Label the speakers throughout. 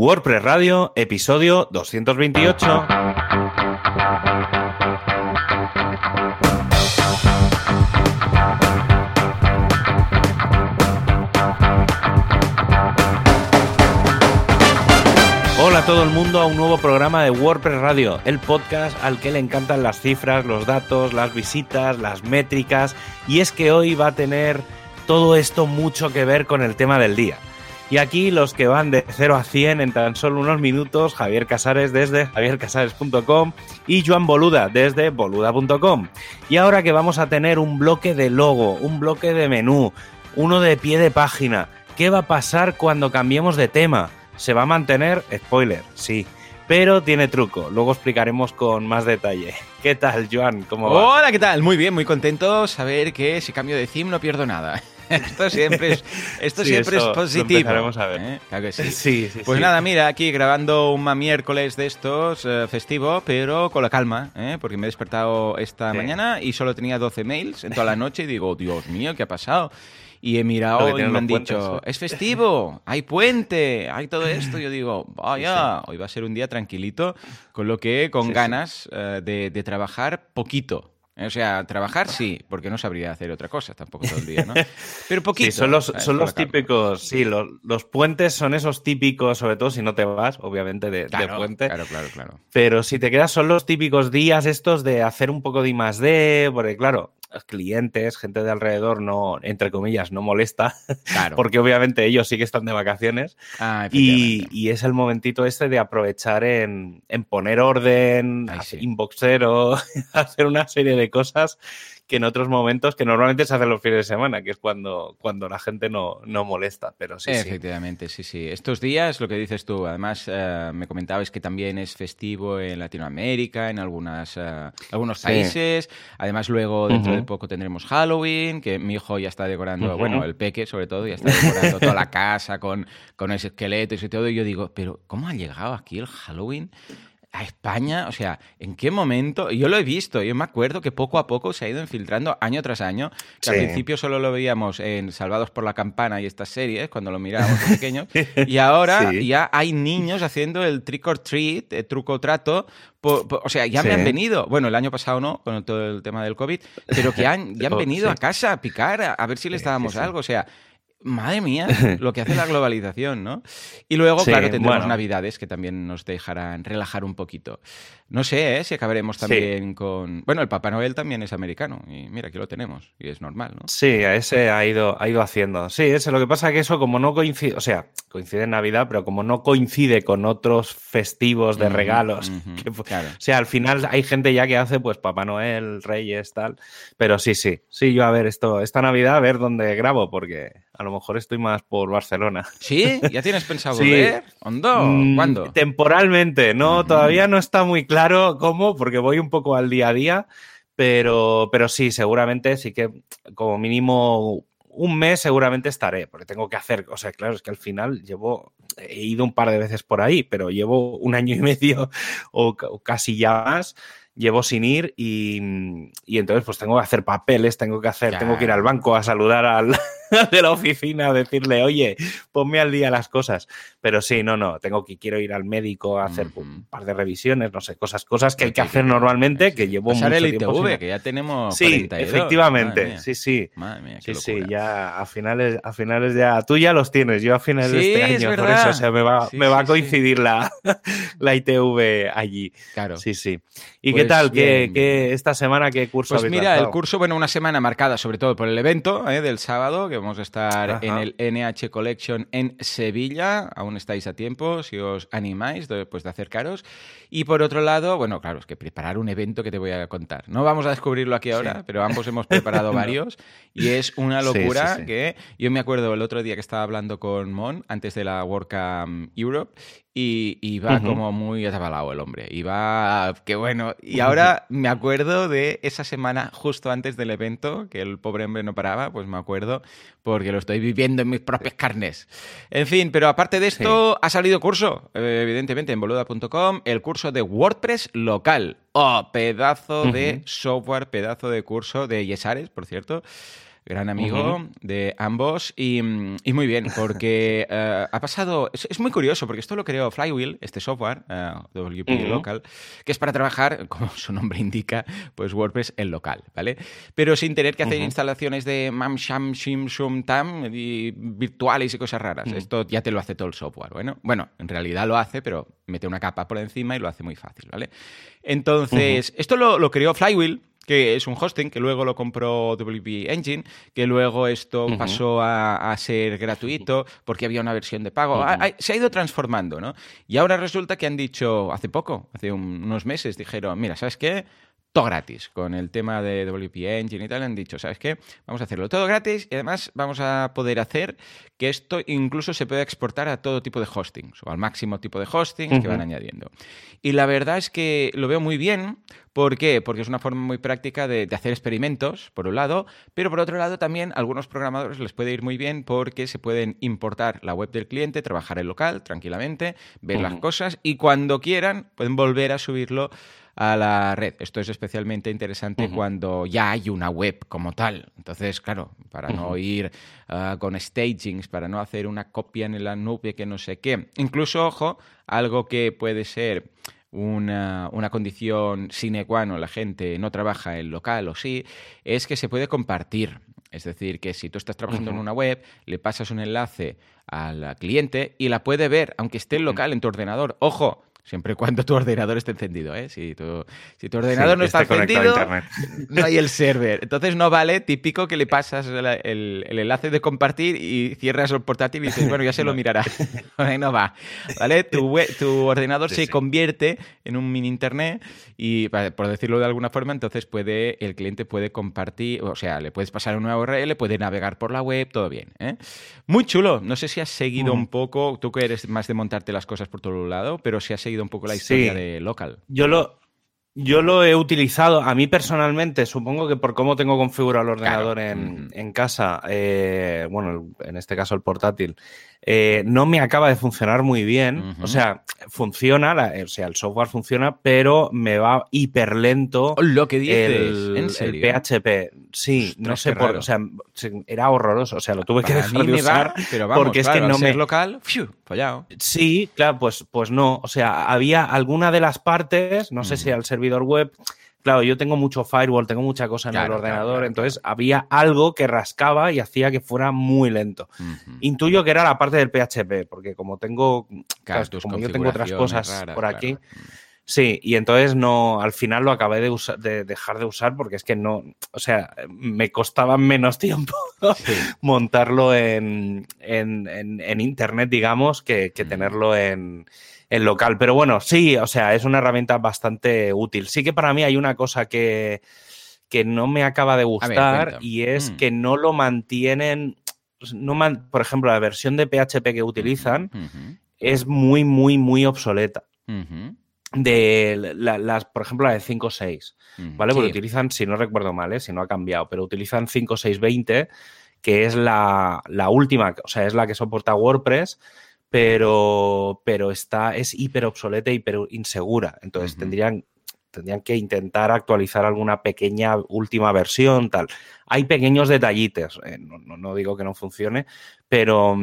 Speaker 1: WordPress Radio, episodio 228. Hola a todo el mundo a un nuevo programa de WordPress Radio, el podcast al que le encantan las cifras, los datos, las visitas, las métricas y es que hoy va a tener todo esto mucho que ver con el tema del día. Y aquí los que van de 0 a 100 en tan solo unos minutos, Javier Casares desde javiercasares.com y Joan Boluda desde boluda.com. Y ahora que vamos a tener un bloque de logo, un bloque de menú, uno de pie de página, ¿qué va a pasar cuando cambiemos de tema? ¿Se va a mantener? Spoiler, sí. Pero tiene truco, luego explicaremos con más detalle. ¿Qué tal, Joan? ¿Cómo va?
Speaker 2: Hola, ¿qué tal? Muy bien, muy contento saber que si cambio de theme no pierdo nada. Esto siempre es, esto
Speaker 1: Sí,
Speaker 2: siempre es
Speaker 1: eso lo
Speaker 2: positivo.
Speaker 1: empezaremos a ver.
Speaker 2: ¿eh? Claro que sí.
Speaker 1: Sí, sí,
Speaker 2: Pues nada, mira, aquí grabando un miércoles de estos, eh, festivo, pero con la calma, ¿eh? porque me he despertado esta mañana y solo tenía 12 mails en toda la noche y digo, Dios mío, ¿qué ha pasado? Y he
Speaker 1: Lo
Speaker 2: mirado y me han dicho,
Speaker 1: ¿eh?
Speaker 2: es festivo, hay puente, hay todo esto. Yo digo, vaya, hoy va a ser un día tranquilito, con lo que con
Speaker 1: Sí,
Speaker 2: ganas de, de trabajar poquito. O sea, trabajar sí, porque no sabría hacer otra cosa tampoco todo el día, ¿no? Pero poquito.
Speaker 1: Sí, son los,
Speaker 2: ¿sabes?
Speaker 1: son los típicos, sí, los, los puentes son esos típicos, sobre todo si no te vas, obviamente, de, puente.
Speaker 2: claro, claro, claro.
Speaker 1: Pero si te quedas, son los típicos días estos de hacer un poco de I más D, porque claro, clientes, gente de alrededor no, entre comillas, no molesta,
Speaker 2: Claro.
Speaker 1: porque obviamente ellos sí que están de vacaciones.
Speaker 2: Ah,
Speaker 1: Y, y es el momentito este de aprovechar en, en poner orden,
Speaker 2: Ay, sí.
Speaker 1: inboxero, hacer una serie de cosas que en otros momentos, que normalmente se hacen los fines de semana, que es cuando, cuando la gente no, no molesta. Pero sí.
Speaker 2: Efectivamente, sí, sí. Estos días, lo que dices tú, además eh, me comentabas que también es festivo en Latinoamérica, en algunas, eh, algunos
Speaker 1: Sí.
Speaker 2: países. Además, luego dentro de
Speaker 1: Ujú.
Speaker 2: poco tendremos Halloween, que mi hijo ya está decorando, bueno, el peque sobre todo, ya está decorando toda la casa con, con ese esqueletos y todo. Y yo digo, pero ¿cómo ha llegado aquí el Halloween? A España, o sea, ¿en qué momento? Yo lo he visto, yo me acuerdo que poco a poco se ha ido infiltrando año tras año, que al
Speaker 1: Sí.
Speaker 2: principio solo lo veíamos en Salvados por la Campana y estas series, cuando lo mirábamos de pequeños, y ahora
Speaker 1: Sí.
Speaker 2: ya hay niños haciendo el trick or treat, el truco o trato, po- po- o sea, ya me
Speaker 1: Sí.
Speaker 2: han venido, bueno, el año pasado no, con todo el tema del COVID, pero que han, ya han
Speaker 1: Oh,
Speaker 2: venido a casa a picar, a, a ver si les dábamos algo, o sea... Madre mía, lo que hace la globalización, ¿no? Y luego,
Speaker 1: Sí,
Speaker 2: claro, tendremos
Speaker 1: bueno.
Speaker 2: Navidades que también nos dejarán relajar un poquito. No sé ¿eh? si acabaremos
Speaker 1: Sí.
Speaker 2: también con... Bueno, el Papá Noel también es americano y mira, aquí lo tenemos y es normal, ¿no?
Speaker 1: Sí, ese ha ido, ha ido haciendo. Sí, ese, lo que pasa es que eso como no coincide, o sea, coincide en Navidad, pero como no coincide con otros festivos de regalos, que
Speaker 2: claro.
Speaker 1: o sea, al final hay gente ya que hace pues Papá Noel, Reyes, tal, pero sí, sí, sí, yo a ver esto, esta Navidad a ver dónde grabo, porque a lo mejor estoy más por Barcelona.
Speaker 2: ¿Sí? ¿Ya tienes pensado
Speaker 1: Sí.
Speaker 2: volver?
Speaker 1: Mm,
Speaker 2: ¿Cuándo?
Speaker 1: Temporalmente, no,
Speaker 2: Ujú.
Speaker 1: todavía no está muy claro cómo, porque voy un poco al día a día, pero, pero sí, seguramente sí que como mínimo un mes seguramente estaré, porque tengo que hacer, o sea, claro, es que al final llevo, he ido un par de veces por ahí, pero llevo un año y medio o, ca- o casi ya más. Llevo sin ir y, y entonces pues tengo que hacer papeles, tengo que hacer, tengo que ir al banco a saludar al de la oficina, a decirle, oye, ponme al día las cosas. Pero sí, no, no, tengo que quiero ir al médico a hacer un par de revisiones, no sé, cosas, cosas que hay que hacer normalmente, que llevo mucho
Speaker 2: el
Speaker 1: tiempo
Speaker 2: ITV,
Speaker 1: sin-
Speaker 2: que ya tenemos
Speaker 1: Sí,
Speaker 2: 42. Madre
Speaker 1: efectivamente, sí, sí.
Speaker 2: Madre mía, qué
Speaker 1: Sí, sí, ya a finales, a finales ya, tú ya los tienes, yo a finales de este
Speaker 2: es
Speaker 1: año, por eso, o sea, me va,
Speaker 2: Sí,
Speaker 1: me va a coincidir la, la ITV allí.
Speaker 2: Claro.
Speaker 1: Sí, sí. ¿Y
Speaker 2: Pues
Speaker 1: qué tal? ¿Qué, qué- esta semana qué curso
Speaker 2: Pues mira, el curso, bueno, una semana marcada sobre todo por el evento ¿eh? del sábado, que vamos a estar
Speaker 1: Ajá.
Speaker 2: en el NH Collection en Sevilla. Aún estáis a tiempo si os animáis de, pues, de acercaros. Y por otro lado, bueno, claro, es que preparar un evento que te voy a contar. No vamos a descubrirlo aquí ahora, pero ambos hemos preparado varios y es una
Speaker 1: Sí, sí,
Speaker 2: locura
Speaker 1: sí.
Speaker 2: que yo me acuerdo el otro día que estaba hablando con Mon antes de la WordCamp Europe y iba
Speaker 1: Ujú.
Speaker 2: como muy atabalado el hombre. Iba, qué bueno. Y ahora me acuerdo de esa semana justo antes del evento, que el pobre hombre no paraba, pues me acuerdo porque lo estoy viviendo en mis propias carnes. En fin, pero aparte de esto, ha salido curso, eh, evidentemente, en boluda.com, el curso de WordPress local. ¡Oh, pedazo de software, pedazo de curso de Yesares, por cierto! Gran amigo de ambos y, muy bien, porque eh, ha pasado, es, muy curioso, porque esto lo creó Flywheel, este software, uh, eh, WP Local, que es para trabajar, como su nombre indica, pues WordPress en local, ¿vale? Pero sin tener que hacer instalaciones de mam, sham, shim, shum, tam, y virtuales y cosas raras. Esto ya te lo hace todo el software, bueno. Bueno, en realidad lo hace, pero mete una capa por encima y lo hace muy fácil, ¿vale? Entonces, esto lo, lo creó Flywheel, que es un hosting, que luego lo compró WP Engine, que luego esto pasó a, ser gratuito porque había una versión de pago. se ha ido transformando, ¿no? Y ahora resulta que han dicho, hace poco, hace unos meses, dijeron, mira, ¿sabes qué? Todo gratis. Con el tema de WP Engine y tal, han dicho, ¿sabes qué? Vamos a hacerlo todo gratis y además vamos a poder hacer que esto incluso se pueda exportar a todo tipo de hostings o al máximo tipo de hostings que van añadiendo. Y la verdad es que lo veo muy bien. ¿Por qué? Porque es una forma muy práctica de, hacer experimentos, por un lado, pero por otro lado también a algunos programadores les puede ir muy bien porque se pueden importar la web del cliente, trabajar en local tranquilamente, ver las cosas y cuando quieran pueden volver a subirlo a la red. Esto es especialmente interesante cuando ya hay una web como tal. Entonces, claro, para no ir ah, con stagings, para no hacer una copia en la nube que no sé qué. Incluso, ojo, algo que puede ser una, condición sine qua non, la gente no trabaja en local o sí, es que se puede compartir. Es decir, que si tú estás trabajando en una web, le pasas un enlace al cliente y la puede ver, aunque esté en local en tu ordenador. Ojo, Siempre y cuando tu ordenador esté encendido, ¿eh? Si tu, si tu ordenador no está encendido, no hay el server. Entonces no vale, típico que le pasas el, enlace de compartir y cierras el portátil y dices, bueno, ya se lo mirará. no va. ¿Vale? Tu, tu ordenador se convierte en un mini internet y, por decirlo de alguna forma, entonces puede, el cliente puede compartir, o sea, le puedes pasar una URL, puede navegar por la web, todo bien. ¿eh? Muy chulo. No sé si has seguido mm. un poco, tú que eres más de montarte las cosas por todo lado, pero si has seguido un poco la historia de Local.
Speaker 1: Yo lo, yo lo he utilizado, a mí personalmente, supongo que por cómo tengo configurado el ordenador en, casa, eh, bueno, en este caso el portátil, eh, no me acaba de funcionar muy bien. O sea, funciona, o sea, el software funciona, pero me va hiper lento.
Speaker 2: Oh, lo que dices,
Speaker 1: el,
Speaker 2: ¿en serio?
Speaker 1: PHP. Sí, no sé por O sea, era horroroso. O sea, lo tuve que dejar de usar.
Speaker 2: pero vamos, porque es que no me. local, fallado.
Speaker 1: Sí, claro, pues, pues no. O sea, había alguna de las partes, no sé si al servidor web claro, yo tengo mucho firewall, tengo mucha cosa en el ordenador, entonces había algo que rascaba y hacía que fuera muy lento. Intuyo que era la parte del PHP, porque como tengo, como yo tengo otras cosas por aquí. Sí, y entonces no, al final lo acabé de, de, dejar de usar porque es que no, o sea, me costaba menos tiempo montarlo en, internet, digamos, que, tenerlo en, el local. Pero bueno, sí, o sea, es una herramienta bastante útil. Sí que para mí hay una cosa que, que no me acaba de gustar y es mm. que no lo mantienen, no por ejemplo, la versión de PHP que utilizan es muy, muy, muy obsoleta. De las, por ejemplo, la de 5.6, ¿vale? Porque utilizan, si no recuerdo mal, ¿eh? si no ha cambiado, pero utilizan 5.6.20, que es la, la última, o sea, es la que soporta WordPress, pero, pero está, es hiper obsoleta, hiper insegura. Entonces tendrían, tendrían que intentar actualizar alguna pequeña última versión, tal. Hay pequeños detallitos, eh, no, no, digo que no funcione, pero,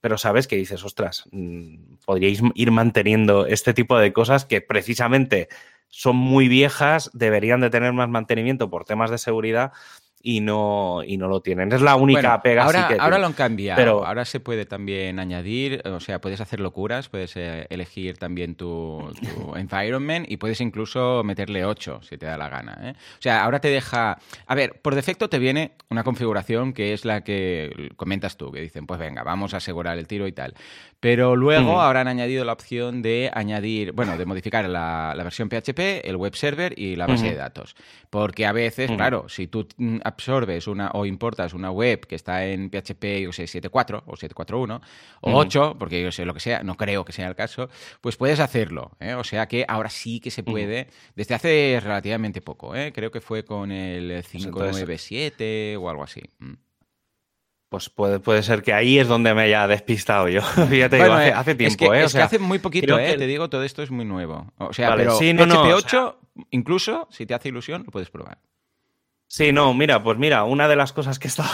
Speaker 1: pero sabes que dices, ostras, mm, podríais ir manteniendo este tipo de cosas que precisamente son muy viejas, deberían de tener más mantenimiento por temas de seguridad, y no, y no lo tienen. Es la única pega
Speaker 2: ahora,
Speaker 1: que
Speaker 2: Ahora lo han cambiado. Pero... Ahora se puede también añadir, o sea, puedes hacer locuras, puedes eh, elegir también tu, environment y puedes incluso meterle 8 si te da la gana. ¿eh? O sea, ahora te deja... A ver, por defecto te viene una configuración que es la que comentas tú, que dicen, pues venga, vamos a asegurar el tiro y tal. Pero luego ahora han añadido la opción de añadir, bueno, de modificar la, versión PHP, el web server y la base de datos. Porque a veces, claro, si tú mm, absorbes una o importas una web que está en PHP, yo sé, 7.4 o 7.4.1 o 8, porque yo sé lo que sea, no creo que sea el caso, pues puedes hacerlo. ¿eh? O sea que ahora sí que se puede, desde hace relativamente poco, ¿eh? creo que fue con el 597 pues o algo así. Mm.
Speaker 1: Pues puede, puede, ser que ahí es donde me haya despistado yo. Fíjate, eh, hace, tiempo, ¿eh?
Speaker 2: Es que hace muy poquito, ¿eh? Te digo, todo esto es muy nuevo. O sea, pero PHP 8, incluso, si te hace ilusión, lo puedes probar.
Speaker 1: Sí, no, mira, pues mira, una de las cosas que he estado.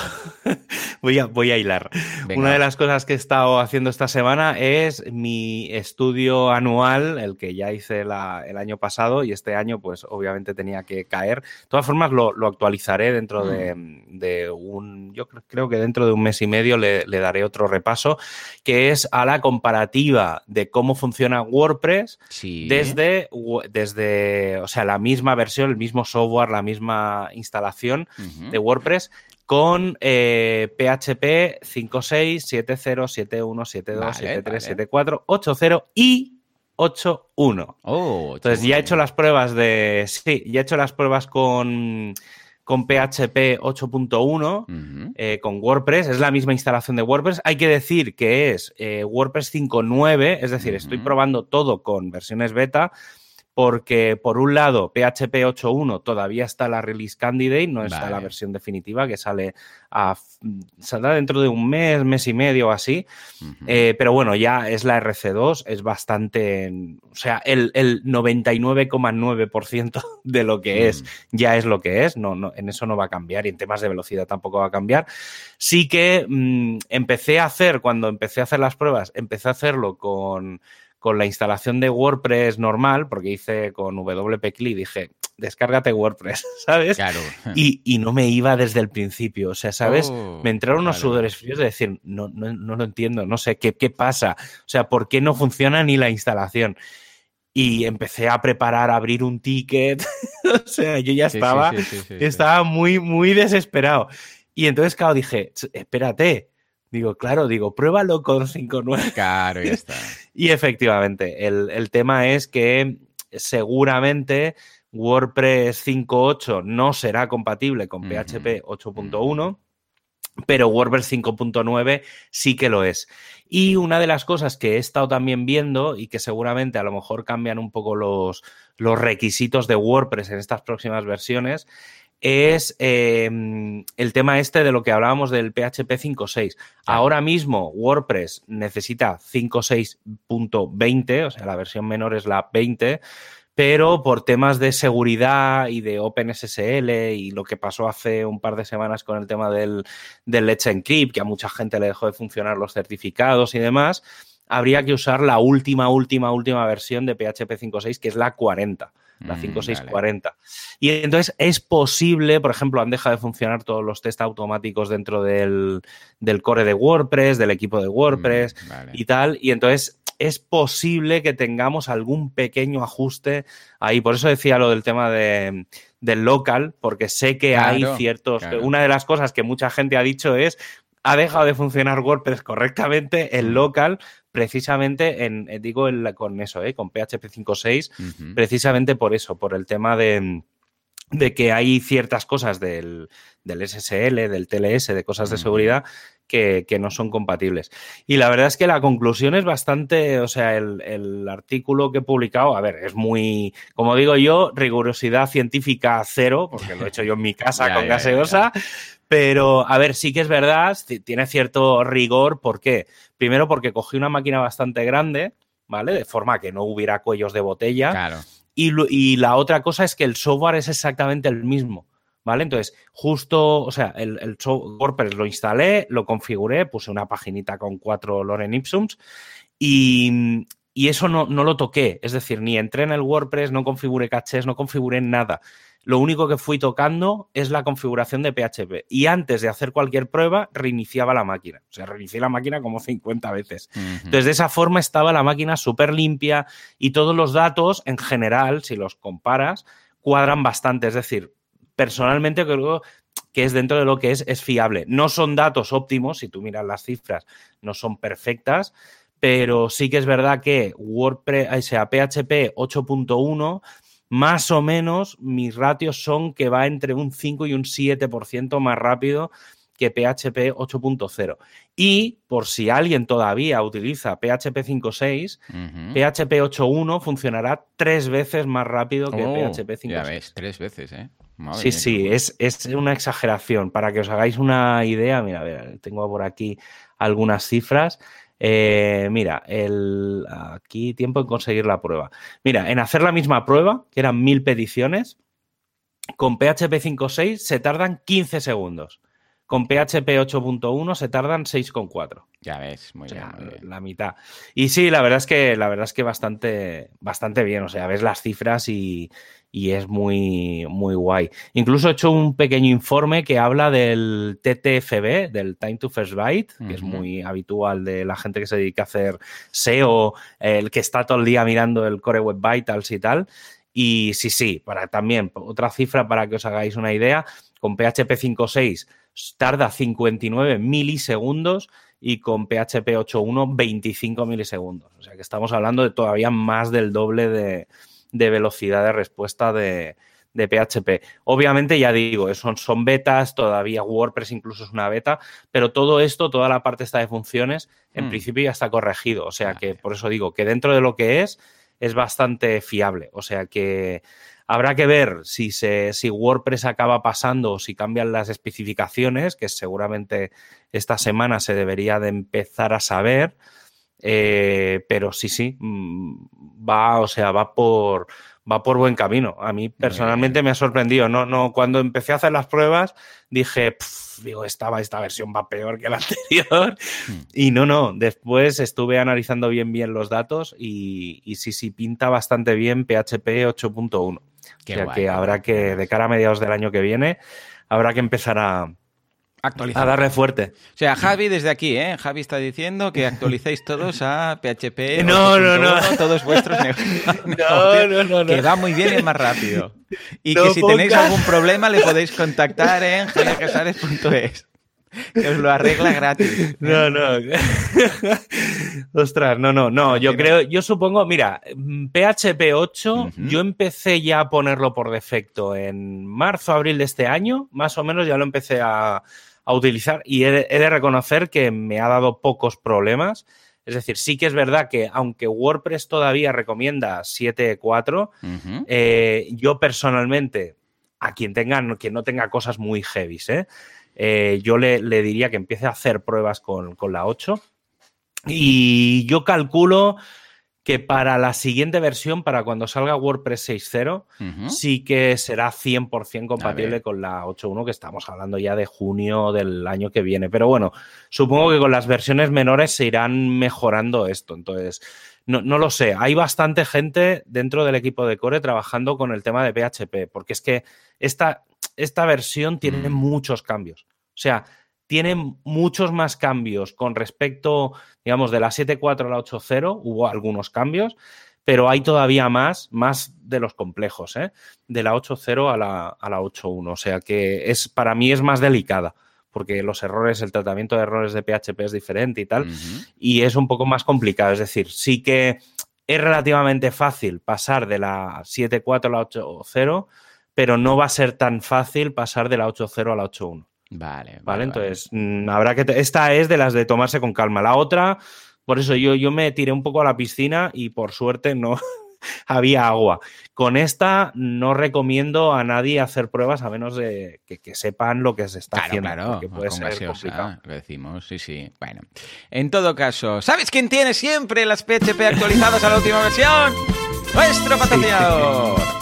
Speaker 1: voy, a, voy a hilar. Una de las cosas que he estado haciendo esta semana es mi estudio anual, el que ya hice el año pasado y este año, pues obviamente tenía que caer. De todas formas, lo, actualizaré dentro mm. de, un. Yo creo que dentro de un mes y medio le, daré otro repaso, que es a la comparativa de cómo funciona WordPress desde, desde, o sea, la misma versión, el mismo software, la misma instalación de WordPress con eh, PHP 5.6, 7.0, 7.1, 7.2, 7.3, 7.4, 8.0 y 8.1.
Speaker 2: Oh,
Speaker 1: Entonces ya he hecho las pruebas de... Sí, ya he hecho las pruebas con, con PHP 8.1, eh, con WordPress. Es la misma instalación de WordPress. Hay que decir que es eh, WordPress 5.9, es decir, estoy probando todo con versiones beta porque por un lado PHP 8.1 todavía está la release candidate, no está la versión definitiva que sale a, saldrá dentro de un mes, mes y medio o así, eh, pero bueno, ya es la RC2, es bastante, o sea, el, 99,9% de lo que es mm. ya es lo que es, no, no, en eso no va a cambiar y en temas de velocidad tampoco va a cambiar. Sí que mm, empecé a hacer, cuando empecé a hacer las pruebas, empecé a hacerlo con con la instalación de WordPress normal, porque hice con WP-CLI, dije, descárgate WordPress, ¿sabes?
Speaker 2: Claro.
Speaker 1: Y, no me iba desde el principio, o sea, ¿sabes? Oh, me entraron unos sudores fríos de decir, no, no, no lo entiendo, no sé, ¿qué, ¿qué pasa? O sea, ¿por qué no funciona ni la instalación? y empecé a preparar, a abrir un ticket. o sea, yo ya estaba, estaba muy, muy desesperado. Y entonces, claro, dije, espérate, Digo, claro, digo, pruébalo con 5.9.
Speaker 2: Claro, ya está.
Speaker 1: y efectivamente, el, tema es que seguramente WordPress 5.8 no será compatible con PHP 8.1, pero WordPress 5.9 sí que lo es. Y una de las cosas que he estado también viendo y que seguramente a lo mejor cambian un poco los, los requisitos de WordPress en estas próximas versiones es em, el tema este de lo que hablábamos del PHP 5.6. Ahora mismo WordPress necesita 5.6.20, o sea, la versión menor es la 20, pero por temas de seguridad y de OpenSSL y lo que pasó hace un par de semanas con el tema del, del Let's Encrypt, que a mucha gente le dejó de funcionar los certificados y demás, habría que usar la última, última, última versión de PHP 5.6, que es la 40 la 5640. Mm, y entonces es posible, por ejemplo, han dejado de funcionar todos los test automáticos dentro del, core de WordPress, del equipo de WordPress mm, y tal. Y entonces es posible que tengamos algún pequeño ajuste ahí. Por eso decía lo del tema de, del local, porque sé que hay ciertos. Una de las cosas que mucha gente ha dicho es ha dejado de funcionar WordPress correctamente en mm. local, precisamente en, eh, digo con eso, eh, con PHP 5.6, precisamente por eso, por el tema de, que hay ciertas cosas del, SSL, del TLS, de cosas de seguridad que, no son compatibles. Y la verdad es que la conclusión es bastante, o sea, el, artículo que he publicado, a ver, es muy, como digo yo, rigurosidad científica cero, porque lo he hecho yo en mi casa con gaseosa, pero, a ver, sí que es verdad, tiene cierto rigor. ¿Por qué? Primero porque cogí una máquina bastante grande, ¿vale? De forma que no hubiera cuellos de botella.
Speaker 2: Claro.
Speaker 1: Y, la otra cosa es que el software es exactamente el mismo. ¿Vale? Entonces, justo, o sea, el, el WordPress lo instalé, lo configuré, puse una paginita con cuatro Loren Ipsums y, y eso no, no, lo toqué. Es decir, ni entré en el WordPress, no configuré cachés, no configuré nada lo único que fui tocando es la configuración de PHP. Y antes de hacer cualquier prueba, reiniciaba la máquina. O sea, reinicié la máquina como 50 veces. Entonces, de esa forma estaba la máquina súper limpia y todos los datos, en general, si los comparas, cuadran bastante. Es decir, personalmente creo que es dentro de lo que es, es fiable. No son datos óptimos, si tú miras las cifras, no son perfectas, pero sí que es verdad que WordPress, o sea, PHP 8.1 más o menos mis ratios son que va entre un 5 y un 7% más rápido que PHP 8.0. Y por si alguien todavía utiliza PHP 5.6, PHP 8.1 funcionará tres veces más rápido que PHP 5.6.
Speaker 2: Ya ves, tres veces, ¿eh?
Speaker 1: sí, sí, es, es, una exageración. Para que os hagáis una idea, mira, a ver, tengo por aquí algunas cifras. Eh, mira, el, aquí tiempo en conseguir la prueba. Mira, en hacer la misma prueba, que eran mil peticiones, con PHP 5.6 se tardan 15 segundos. Con PHP 8.1 se tardan 6,4.
Speaker 2: Ya ves, muy,
Speaker 1: O sea,
Speaker 2: bien, muy bien.
Speaker 1: la mitad. Y sí, la verdad es que la verdad es que bastante, bastante bien. O sea, ves las cifras y, y es muy, muy guay. Incluso he hecho un pequeño informe que habla del TTFB, del Time to First Byte, que es muy habitual de la gente que se dedica a hacer SEO, el que está todo el día mirando el Core Web Vitals y tal. Y sí, sí, para también, otra cifra para que os hagáis una idea, con PHP 5.6 tarda 59 milisegundos y con PHP 8.1 25 milisegundos. O sea que estamos hablando de todavía más del doble de, de velocidad de respuesta de, de PHP. Obviamente, ya digo, son, son betas, todavía WordPress incluso es una beta, pero todo esto, toda la parte esta de funciones, en
Speaker 2: Hmm.
Speaker 1: principio ya está corregido. O sea que por eso digo que dentro de lo que es, es bastante fiable. O sea que habrá que ver si, se, si WordPress acaba pasando o si cambian las especificaciones, que seguramente esta semana se debería de empezar a saber. Eh, pero sí, sí, mm, va, o sea, va por, va por buen camino. A mí personalmente me ha sorprendido. No, no, cuando empecé a hacer las pruebas, dije, "Pf, digo, esta, esta versión va peor que la anterior.
Speaker 2: Hmm.
Speaker 1: Y no, no, después estuve analizando bien, bien los datos y, y sí, sí, pinta bastante bien PHP 8.1. O sea
Speaker 2: guay,
Speaker 1: que habrá que, de cara a mediados del año que viene, habrá que empezar a,
Speaker 2: Actualizar.
Speaker 1: a darle fuerte.
Speaker 2: O sea, Javi desde aquí, ¿eh? Javi está diciendo que actualicéis todos a PHP.
Speaker 1: No, no, no.
Speaker 2: 8.1, Todos vuestros negocios.
Speaker 1: No, no, no, no.
Speaker 2: Que va muy bien y es más rápido. Y
Speaker 1: No
Speaker 2: que si tenéis algún problema le podéis contactar en javiercasares.es. Que os lo arregla gratis.
Speaker 1: No, no. Ostras, no, no, no. Yo creo, yo supongo, mira, mm, PHP 8,
Speaker 2: Ujú.
Speaker 1: yo empecé ya a ponerlo por defecto en marzo, abril de este año, más o menos ya lo empecé a, a utilizar y he de, he de reconocer que me ha dado pocos problemas. Es decir, sí que es verdad que aunque WordPress todavía recomienda 7.4,
Speaker 2: Ujú.
Speaker 1: eh, yo personalmente, a quien tenga, quien no tenga cosas muy heavies, ¿eh? Eh, yo le, le diría que empiece a hacer pruebas con, con la 8. Y yo calculo que para la siguiente versión, para cuando salga WordPress 6.0,
Speaker 2: Ujú.
Speaker 1: sí que será 100%
Speaker 2: A
Speaker 1: compatible con la 8.1, que estamos hablando ya de junio del año que viene. Pero bueno, supongo que con las versiones menores se irán mejorando esto. Entonces, no, no lo sé. Hay bastante gente dentro del equipo de Core trabajando con el tema de PHP, porque es que esta, esta versión tiene
Speaker 2: Mm.
Speaker 1: muchos cambios. O sea, tiene muchos más cambios con respecto, digamos, de la 7.4 a la 8.0, hubo algunos cambios, pero hay todavía más, más de los complejos, ¿eh? de la 8.0 a la, a la 8.1. O sea que es, para mí es más delicada, porque los errores, el tratamiento de errores de PHP es diferente y tal, y es un poco más complicado. Es decir, sí que es relativamente fácil pasar de la 7.4 a la 8.0, pero no va a ser tan fácil pasar de la 8.0 a la 8.1.
Speaker 2: Vale, vale.
Speaker 1: ¿Vale? Entonces, mm, habrá que. Esta es de las de tomarse con calma. La otra, por eso yo, yo me tiré un poco a la piscina y por suerte no había agua. Con esta no recomiendo a nadie hacer pruebas a menos de que, que sepan lo que se está
Speaker 2: Claro,
Speaker 1: haciendo.
Speaker 2: claro,
Speaker 1: porque puede
Speaker 2: con
Speaker 1: ser
Speaker 2: gaseosa,
Speaker 1: complicado.
Speaker 2: lo decimos, sí, sí. Bueno, en todo caso, ¿sabes quién tiene siempre las PHP actualizadas a la última versión? Nuestro patrocinador. Sí,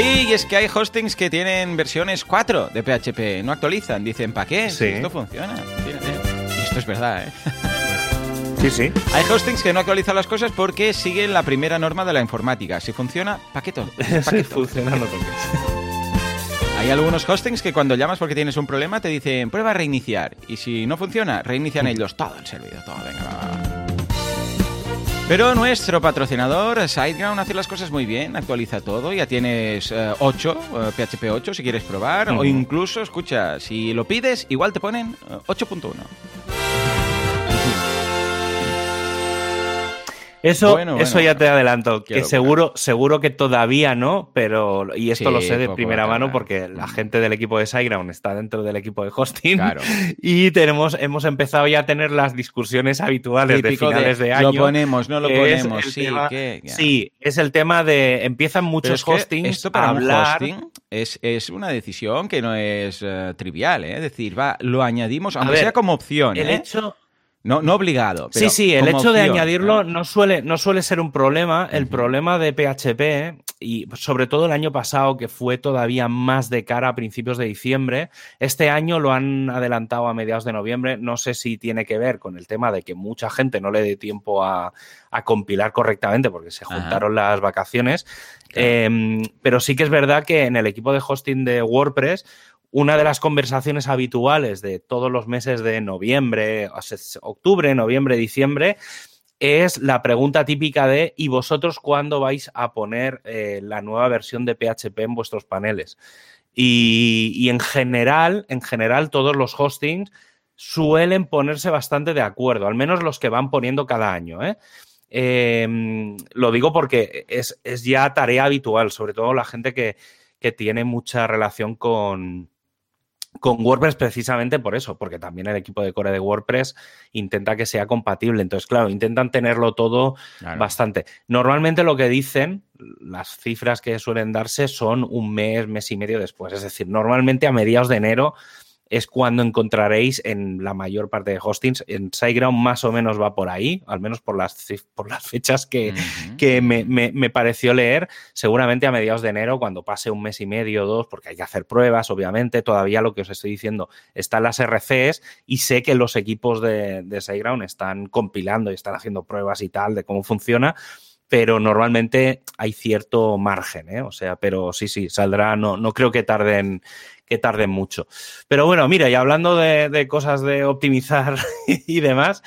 Speaker 2: y es que hay hostings que tienen versiones 4 de PHP, no actualizan, dicen, ¿para qué? Si
Speaker 1: Sí.
Speaker 2: esto funciona. Y esto es verdad, ¿eh?
Speaker 1: Sí, sí.
Speaker 2: Hay hostings que no actualizan las cosas porque siguen la primera norma de la informática. Si funciona, paqueto.
Speaker 1: Sí,
Speaker 2: paqueto.
Speaker 1: funciona, no toques.
Speaker 2: Hay algunos hostings que cuando llamas porque tienes un problema te dicen prueba a reiniciar. Y si no funciona, reinician ellos todo el servidor, todo, venga, va, va. Pero nuestro patrocinador, SiteGround, hace las cosas muy bien, actualiza todo. Ya tienes eh, 8, eh, PHP 8 si quieres probar. O incluso, escucha, si lo pides, igual te ponen eh, 8.1.
Speaker 1: Eso,
Speaker 2: Bueno,
Speaker 1: eso
Speaker 2: bueno.
Speaker 1: ya te adelanto, que seguro, seguro que todavía no, pero y esto
Speaker 2: Sí,
Speaker 1: lo sé de primera mano porque la
Speaker 2: Mm.
Speaker 1: gente del equipo de SiteGround está dentro del equipo de hosting
Speaker 2: Claro.
Speaker 1: y tenemos, hemos empezado ya a tener las discusiones habituales
Speaker 2: Típico
Speaker 1: de finales de, año.
Speaker 2: Lo ponemos, no lo ponemos, sí,
Speaker 1: tema-. Sí, es el tema de empiezan muchos
Speaker 2: es que
Speaker 1: hostings
Speaker 2: esto para
Speaker 1: a
Speaker 2: un
Speaker 1: hablar.
Speaker 2: hosting es, es una decisión que no es eh, trivial, ¿eh? Es decir, va, lo añadimos, aunque
Speaker 1: ver,
Speaker 2: sea como opción,
Speaker 1: El
Speaker 2: ¿eh?
Speaker 1: hecho,
Speaker 2: no, no obligado. pero
Speaker 1: sí, sí, el hecho de añadirlo
Speaker 2: ¿no?
Speaker 1: no suele, no suele ser un problema. El problema de PHP, y sobre todo el año pasado, que fue todavía más de cara a principios de diciembre, este año lo han adelantado a mediados de noviembre. No sé si tiene que ver con el tema de que mucha gente no le dé tiempo a, compilar correctamente porque se juntaron las vacaciones. Em, pero sí que es verdad que en el equipo de hosting de WordPress una de las conversaciones habituales de todos los meses de noviembre, octubre, noviembre, diciembre, es la pregunta típica de ¿y vosotros cuándo vais a poner eh, la nueva versión de PHP en vuestros paneles? Y, en general, en general, todos los hostings suelen ponerse bastante de acuerdo, al menos los que van poniendo cada año. ¿eh? Em, lo digo porque es, ya tarea habitual, sobre todo la gente que tiene mucha relación con, con WordPress precisamente por eso, porque también el equipo de core de WordPress intenta que sea compatible. Entonces, claro, intentan tenerlo todo bastante. Normalmente lo que dicen, las cifras que suelen darse son un mes, mes y medio después. Es decir, normalmente a mediados de enero es cuando encontraréis en la mayor parte de hostings. En SiteGround más o menos va por ahí, al menos por las, por las fechas que, que me, me, pareció leer. Seguramente a mediados de enero, cuando pase un mes y medio o dos, porque hay que hacer pruebas, obviamente. Todavía lo que os estoy diciendo están las RCs y sé que los equipos de, de SiteGround están compilando y están haciendo pruebas y tal de cómo funciona pero normalmente hay cierto margen, ¿eh? O sea, pero sí, sí, saldrá, no, no creo que tarden, que tarden mucho. Pero bueno, mira, y hablando de, cosas de optimizar y demás,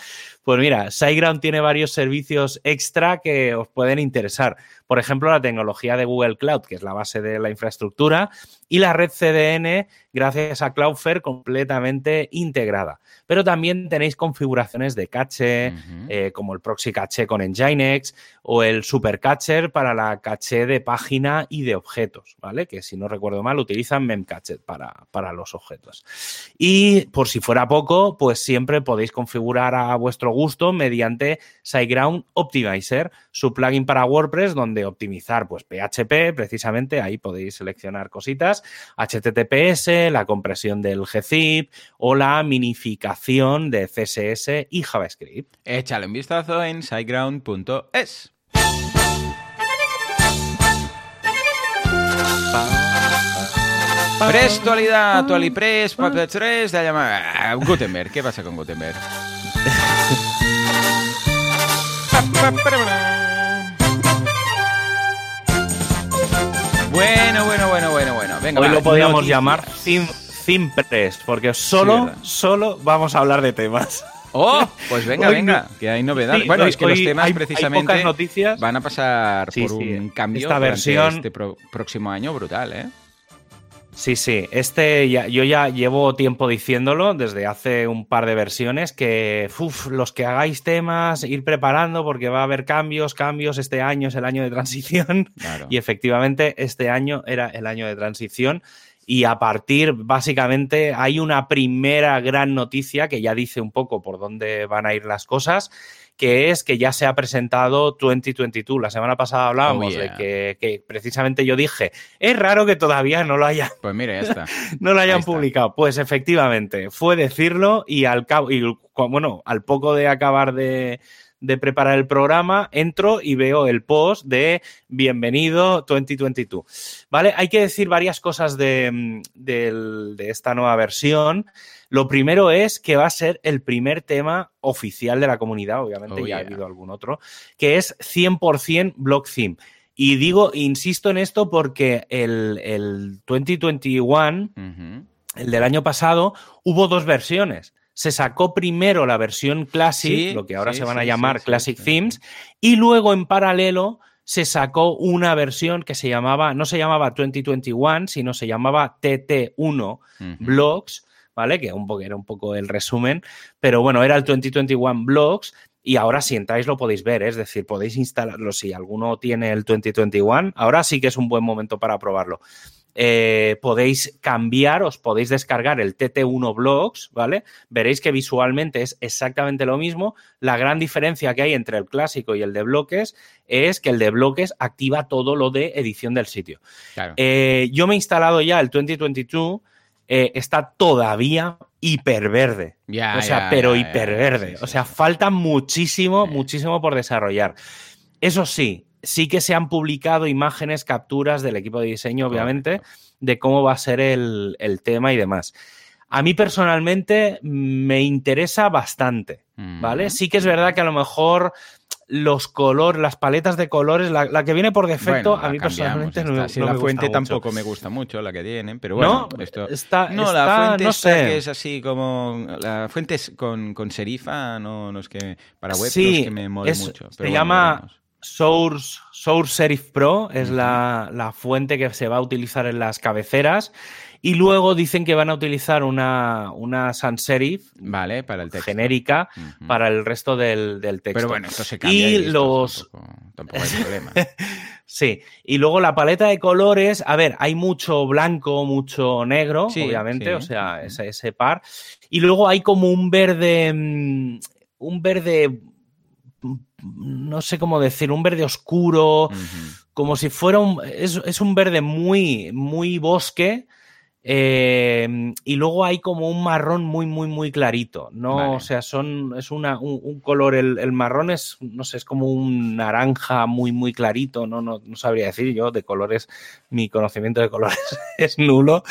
Speaker 1: pues mira, SiteGround tiene varios servicios extra que os pueden interesar. Por ejemplo, la tecnología de Google Cloud, que es la base de la infraestructura, y la red CDN, gracias a Cloudflare, completamente integrada. Pero también tenéis configuraciones de caché, eh, como el proxy caché con Nginx o el super catcher para la caché de página y de objetos, ¿vale? Que si no recuerdo mal, utilizan Memcached para, para los objetos. Y por si fuera poco, pues siempre podéis configurar a vuestro gusto mediante SiteGround Optimizer, su plugin para WordPress, donde optimizar pues PHP, precisamente ahí podéis seleccionar cositas, HTTPS, la compresión del gzip o la minificación de CSS y JavaScript.
Speaker 2: Échale un vistazo en siteground.es. Prestualidad, actualipres, 3 de llamar Gutenberg. ¿Qué pasa con Gutenberg? Bueno, bueno, bueno, bueno, bueno.
Speaker 1: Venga, Hoy lo podríamos llamar Simpress, porque solo, solo vamos a hablar de temas.
Speaker 2: Oh, pues venga, venga, que hay novedades. bueno, es que los temas precisamente
Speaker 1: noticias.
Speaker 2: van a pasar por un cambio Esta versión este próximo año brutal, ¿eh?
Speaker 1: Sí, sí. Este yo ya llevo tiempo diciéndolo desde hace un par de versiones que los que hagáis temas, ir preparando porque va a haber cambios, cambios. Este año es el año de transición y efectivamente este año era el año de transición. Y a partir, básicamente, hay una primera gran noticia que ya dice un poco por dónde van a ir las cosas que es que ya se ha presentado 2022. La semana pasada hablábamos oh, de que, precisamente yo dije, es raro que todavía no lo hayan,
Speaker 2: pues mira, ya está.
Speaker 1: no lo hayan publicado. Pues efectivamente, fue decirlo y al cabo, y bueno, al poco de acabar de, preparar el programa, entro y veo el post de Bienvenido 2022. ¿Vale? Hay que decir varias cosas de, de, esta nueva versión. Lo primero es que va a ser el primer tema oficial de la comunidad, obviamente oh, ya ha habido algún otro, que es 100% block theme. Y digo, insisto en esto porque el, el 2021, el del año pasado, hubo dos versiones se sacó primero la versión Classic, lo que ahora se van a llamar Classic Themes, y luego en paralelo se sacó una versión que se llamaba, no se llamaba 2021, sino se llamaba TT1 Blocks, ¿vale? Que un poco, era un poco el resumen, pero bueno, era el 2021 Blogs y ahora si entráis lo podéis ver, ¿eh? es decir, podéis instalarlo si alguno tiene el 2021, ahora sí que es un buen momento para probarlo. Eh, podéis cambiar, os podéis descargar el TT1 Blogs, ¿vale? Veréis que visualmente es exactamente lo mismo. La gran diferencia que hay entre el clásico y el de bloques es que el de bloques activa todo lo de edición del sitio. Eh, yo me he instalado ya el 2022 eh, está todavía hiperverde. o sea, pero hiperverde. o sea, falta muchísimo, muchísimo por desarrollar. Eso sí, sí que se han publicado imágenes, capturas del equipo de diseño, obviamente, de cómo va a ser el, el tema y demás. A mí personalmente me interesa bastante, ¿vale? Sí que es verdad que a lo mejor los colores, las paletas de colores, la, que viene por defecto, a mí personalmente no, me,
Speaker 2: la fuente tampoco me gusta mucho la que tienen, pero bueno,
Speaker 1: no,
Speaker 2: esto...
Speaker 1: está,
Speaker 2: no, la fuente no sé. que es así como la fuente es con, con serifa, no, no es que para web
Speaker 1: sí,
Speaker 2: es que me mole
Speaker 1: es,
Speaker 2: mucho.
Speaker 1: se llama Source, Source Serif Pro, es uh -huh. la, la fuente que se va a utilizar en las cabeceras. Y luego dicen que van a utilizar una, una sans serif
Speaker 2: vale, para el texto.
Speaker 1: genérica uh -huh. para el resto del, del, texto.
Speaker 2: Pero bueno, esto se cambia.
Speaker 1: Y, los.
Speaker 2: Tampoco, tampoco hay problema.
Speaker 1: sí. Y luego la paleta de colores. A ver, hay mucho blanco, mucho negro, sí, obviamente. Sí. O sea, ese, ese, par. Y luego hay como un verde. mm, Un verde. No sé cómo decir, un verde oscuro, uh -huh. como si fuera un. Es, es un verde muy, muy bosque, eh, y luego hay como un marrón muy, muy, muy clarito. No, vale. o sea, son, es una, un, un color, el, el, marrón es, no sé, es como un naranja muy, muy clarito. No, no, no sabría decir yo de colores, mi conocimiento de colores es nulo.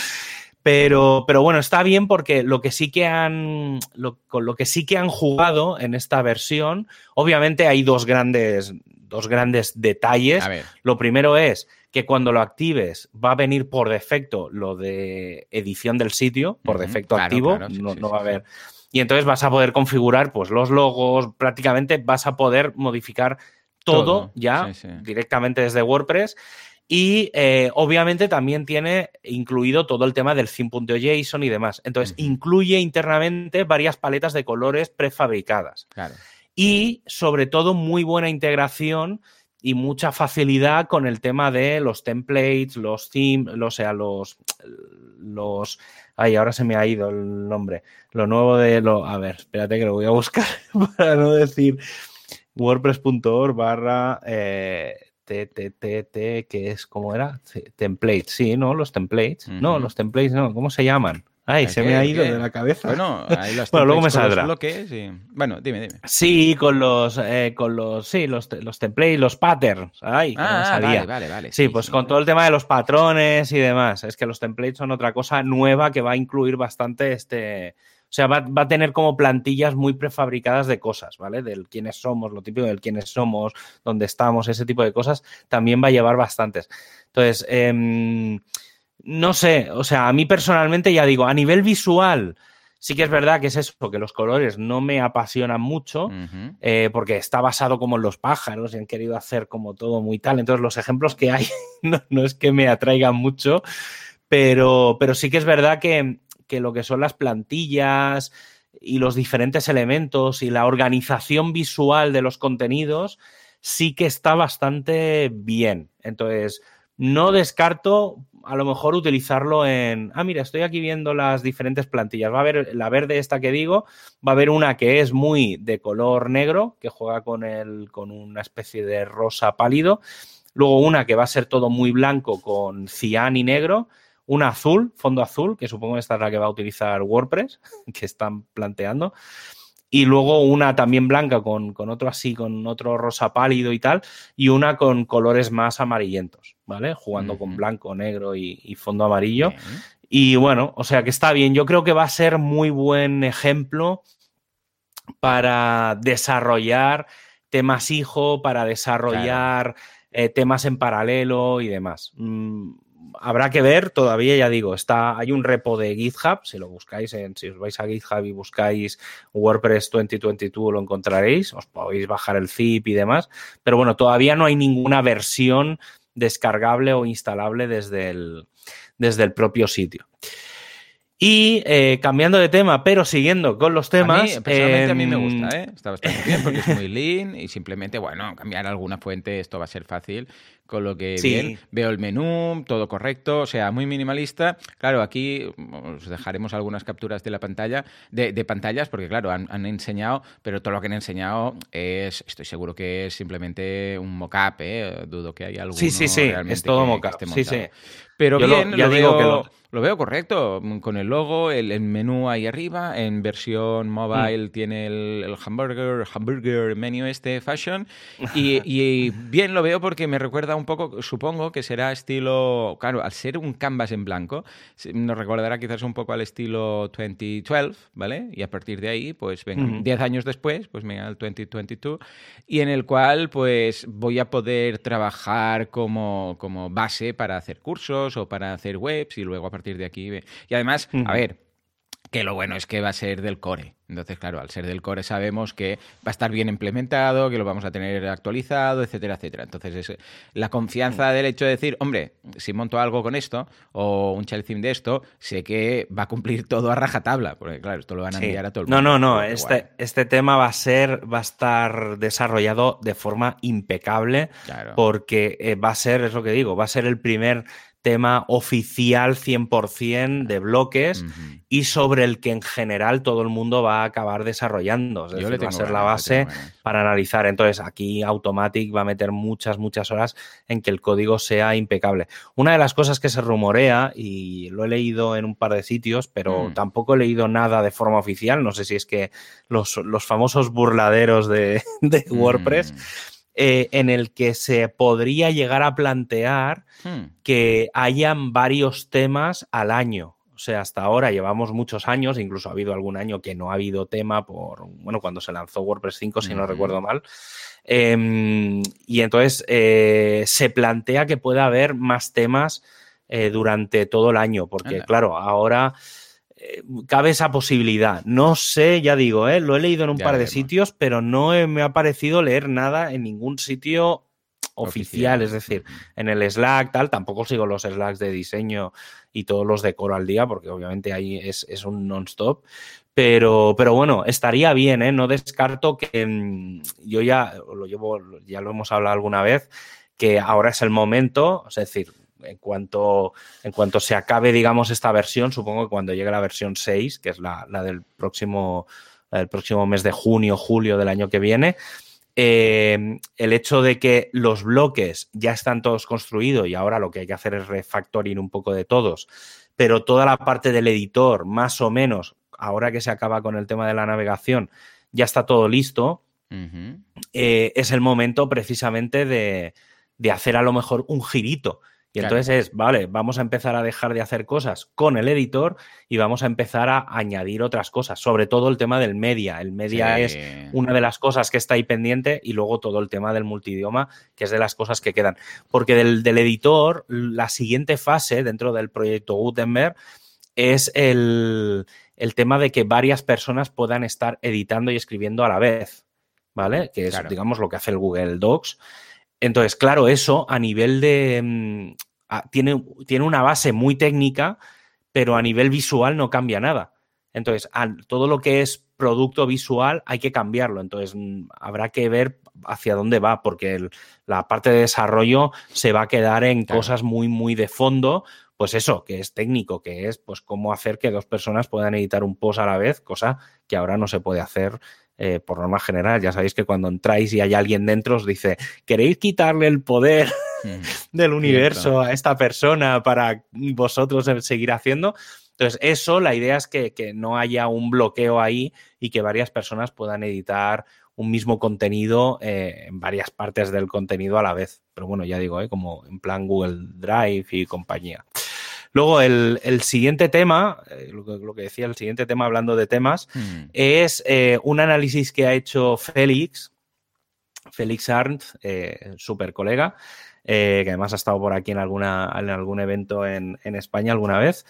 Speaker 1: Pero, pero, bueno, está bien porque lo que sí que han. Lo, con lo que sí que han jugado en esta versión, obviamente hay dos grandes, dos grandes detalles. Lo primero es que cuando lo actives va a venir por defecto lo de edición del sitio, por defecto claro, activo, claro, sí, no, sí, no, va a haber. Y entonces vas a poder configurar pues, los logos, prácticamente vas a poder modificar todo, todo. ya directamente desde WordPress. Y eh, obviamente también tiene incluido todo el tema del theme.json y demás. Entonces, uh -huh. incluye internamente varias paletas de colores prefabricadas.
Speaker 2: Claro.
Speaker 1: Y sobre todo, muy buena integración y mucha facilidad con el tema de los templates, los themes, o sea, los, los. Ay, ahora se me ha ido el nombre. Lo nuevo de lo. A ver, espérate que lo voy a buscar para no decir wordpress.org barra. Eh, TTT, que es, ¿cómo era? Templates, sí, ¿no? Los templates. Uh -huh. No, los templates, no, ¿cómo se llaman? Ay, se
Speaker 2: qué,
Speaker 1: me ha ido
Speaker 2: qué?
Speaker 1: de la cabeza.
Speaker 2: Bueno, ahí las
Speaker 1: bueno luego me saldrá.
Speaker 2: Bloques y... Bueno, dime, dime.
Speaker 1: Sí, con los, eh, con los, sí, los, los templates, los patterns. Ay,
Speaker 2: ah, vale, vale, vale.
Speaker 1: Sí, sí pues sí, con sí. todo el tema de los patrones y demás. Es que los templates son otra cosa nueva que va a incluir bastante este. O sea, va, va, a tener como plantillas muy prefabricadas de cosas, ¿vale? Del quiénes somos, lo típico del quiénes somos, dónde estamos, ese tipo de cosas, también va a llevar bastantes. Entonces, eh, no sé, o sea, a mí personalmente ya digo, a nivel visual, sí que es verdad que es eso, que los colores no me apasionan mucho, uh -huh. eh, porque está basado como en los pájaros y han querido hacer como todo muy tal. Entonces, los ejemplos que hay no, no es que me atraigan mucho, pero, pero sí que es verdad que, que lo que son las plantillas y los diferentes elementos y la organización visual de los contenidos sí que está bastante bien. Entonces, no descarto a lo mejor utilizarlo en. Ah, mira, estoy aquí viendo las diferentes plantillas. Va a haber la verde, esta que digo, va a haber una que es muy de color negro, que juega con, el, con una especie de rosa pálido. Luego una que va a ser todo muy blanco con cian y negro. Una azul, fondo azul, que supongo que esta es la que va a utilizar WordPress, que están planteando y luego una también blanca con, con, otro así, con otro rosa pálido y tal, y una con colores más amarillentos, ¿vale? Jugando uh -huh. con blanco, negro y, y fondo amarillo. Y bueno, o sea que está bien. Yo creo que va a ser muy buen ejemplo para desarrollar temas hijo, para desarrollar claro. eh, temas en paralelo y demás. Mm, habrá que ver, todavía ya digo, está, hay un repo de GitHub, si lo buscáis, en, si os vais a GitHub y buscáis WordPress 2022 lo encontraréis, os podéis bajar el zip y demás, pero bueno, todavía no hay ninguna versión descargable o instalable desde el, desde el propio sitio. Y eh, cambiando de tema, pero siguiendo con los temas.
Speaker 2: A mí, personalmente eh, a mí me gusta, ¿eh? Está bastante bien porque es muy lean y simplemente, bueno, cambiar alguna fuente, esto va a ser fácil. Con lo que sí. bien, veo el menú, todo correcto, o sea, muy minimalista. Claro, aquí os dejaremos algunas capturas de la pantalla, de, de pantallas, porque claro, han, han, enseñado, pero todo lo que han enseñado es, estoy seguro que es simplemente un mock-up, ¿eh? Dudo que haya alguno
Speaker 1: Sí, sí, sí, es todo mock-up. Sí, sí.
Speaker 2: Pero
Speaker 1: Yo
Speaker 2: bien,
Speaker 1: lo, ya
Speaker 2: lo
Speaker 1: digo
Speaker 2: veo,
Speaker 1: que lo...
Speaker 2: lo veo correcto. Con el el logo, el, menú ahí arriba, en versión mobile mm. tiene el, hamburger, hamburger menu este fashion y, bien lo veo porque me recuerda un poco, supongo que será estilo, claro, al ser un canvas en blanco, nos recordará quizás un poco al estilo 2012, ¿vale? Y a partir de ahí, pues venga, 10 años después, pues venga el 2022 y en el cual pues voy a poder trabajar como, como base para hacer cursos o para hacer webs y luego a partir de aquí. Y además, a ver, que lo bueno es que va a ser del core. Entonces, claro, al ser del core sabemos que va a estar bien implementado, que lo vamos a tener actualizado, etcétera, etcétera. Entonces, es la confianza del hecho de decir, hombre, si monto algo con esto o un child theme de esto, sé que va a cumplir todo a rajatabla, porque claro, esto lo van a enviar a todo el
Speaker 1: mundo. No, no, no, este, este tema va a ser, va a estar desarrollado de forma impecable, porque eh, va a ser, es lo que digo, va a ser el primer tema oficial 100% de bloques y sobre el que en general todo el mundo va a acabar desarrollando. va a ser la base para analizar. Entonces, aquí Automatic va a meter muchas, muchas horas en que el código sea impecable. Una de las cosas que se rumorea, y lo he leído en un par de sitios, pero mm. tampoco he leído nada de forma oficial, no sé si es que los, famosos burladeros de, WordPress. Mm. Eh, en el que se podría llegar a plantear hmm. que hayan varios temas al año. O sea, hasta ahora llevamos muchos años, incluso ha habido algún año que no ha habido tema por, bueno, cuando se lanzó WordPress 5, si no recuerdo mal. Em, y entonces eh, se plantea que pueda haber más temas eh, durante todo el año, porque claro, ahora cabe esa posibilidad. No sé, ya digo, ¿eh? lo he leído en un par de sitios, pero no me ha parecido leer nada en ningún sitio oficial, es decir, en el Slack, tal, tampoco sigo los Slacks de diseño y todos los de coro al día, porque obviamente ahí es, un non-stop. Pero, pero bueno, estaría bien, ¿eh? No descarto que mm, yo ya lo llevo, ya lo hemos hablado alguna vez, que ahora es el momento, es decir, en cuanto, en cuanto se acabe, digamos, esta versión, supongo que cuando llegue la versión 6, que es la, del próximo, próximo mes de junio, julio del año que viene, eh, el hecho de que los bloques ya están todos construidos y ahora lo que hay que hacer es refactoring un poco de todos, pero toda la parte del editor, más o menos, ahora que se acaba con el tema de la navegación, ya está todo listo, eh, es el momento precisamente de, de hacer a lo mejor un girito y entonces es, vale, vamos a empezar a dejar de hacer cosas con el editor y vamos a empezar a añadir otras cosas, sobre todo el tema del media. El media es una de las cosas que está ahí pendiente y luego todo el tema del multidioma, que es de las cosas que quedan. Porque del, editor, la siguiente fase dentro del proyecto Gutenberg es el, tema de que varias personas puedan estar editando y escribiendo a la vez, ¿vale? Que es, digamos, lo que hace el Google Docs. Entonces, claro, eso a nivel de... Mm, tiene, tiene una base muy técnica, pero a nivel visual no cambia nada. Entonces, todo lo que es producto visual hay que cambiarlo. Entonces, mm, habrá que ver hacia dónde va, porque la parte de desarrollo se va a quedar en cosas muy, muy de fondo. Pues eso, que es técnico, que es pues cómo hacer que dos personas puedan editar un post a la vez, cosa que ahora no se puede hacer eh, por norma general. Ya sabéis que cuando entráis y hay alguien dentro os dice, ¿queréis quitarle el poder del universo a esta persona para vosotros seguir haciendo? Entonces, eso, la idea es que, no haya un bloqueo ahí y que varias personas puedan editar un mismo contenido eh, en varias partes del contenido a la vez. Pero bueno, ya digo, eh, como en plan Google Drive y compañía. Luego, el, siguiente tema, eh, lo, que, decía, el siguiente tema hablando de temas, hmm. es eh, un análisis que ha hecho Félix, Félix Arndt, eh, super colega, que además ha estado por aquí en, alguna, en algún evento en, en España alguna vez,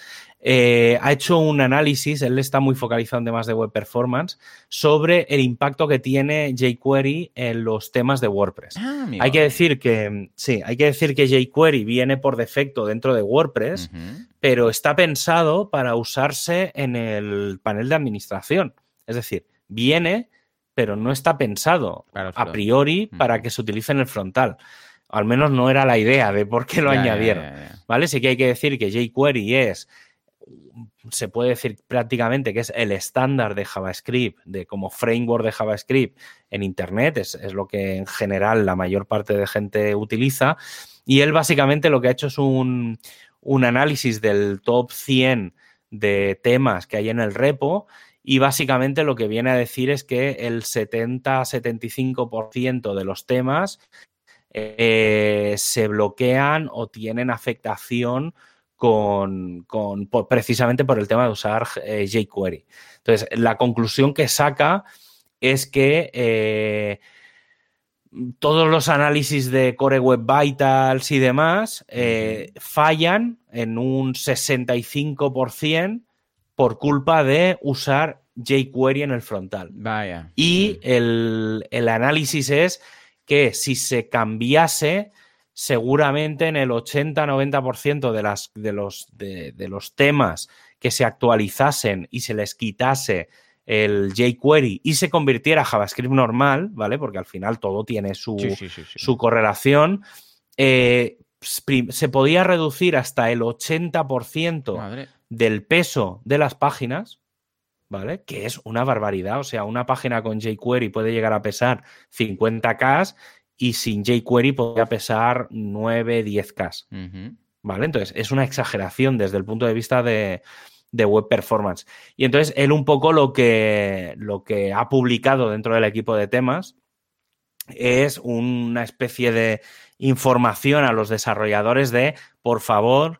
Speaker 1: eh, ha hecho un análisis, él está muy focalizado en temas de web performance, sobre el impacto que tiene jQuery en los temas de WordPress. Ah, hay que decir que, sí, hay que decir que jQuery viene por defecto dentro de WordPress, pero está pensado para usarse en el panel de administración. Es decir, viene, pero no está pensado a priori para que se utilice en el frontal. Al menos no era la idea de por qué lo añadieron. ¿Vale? Sí que hay que decir que jQuery es se puede decir prácticamente que es el estándar de JavaScript, de como framework de JavaScript en Internet, es, lo que en general la mayor parte de gente utiliza. Y él básicamente lo que ha hecho es un, análisis del top 100 de temas que hay en el repo y básicamente lo que viene a decir es que el 70-75% de los temas eh, se bloquean o tienen afectación con, precisamente por el tema de usar eh, jQuery. Entonces, la conclusión que saca es que eh, todos los análisis de Core Web Vitals y demás fallan en un 65% por culpa de usar jQuery en el frontal.
Speaker 2: Vaya.
Speaker 1: Y el, el análisis es que si se cambiase, seguramente en el 80-90% de, las, de, los, de, los temas que se actualizasen y se les quitase el jQuery y se convirtiera a JavaScript normal, ¿vale? Porque al final todo tiene su, su correlación. Eh, se podía reducir hasta el 80% del peso de las páginas, ¿vale? Que es una barbaridad. O sea, una página con jQuery puede llegar a pesar 50K y sin jQuery podría pesar 9, 10K. ¿Vale? Entonces, es una exageración desde el punto de vista de, web performance. Y entonces, él un poco lo que, lo que ha publicado dentro del equipo de temas es una especie de información a los desarrolladores de, por favor,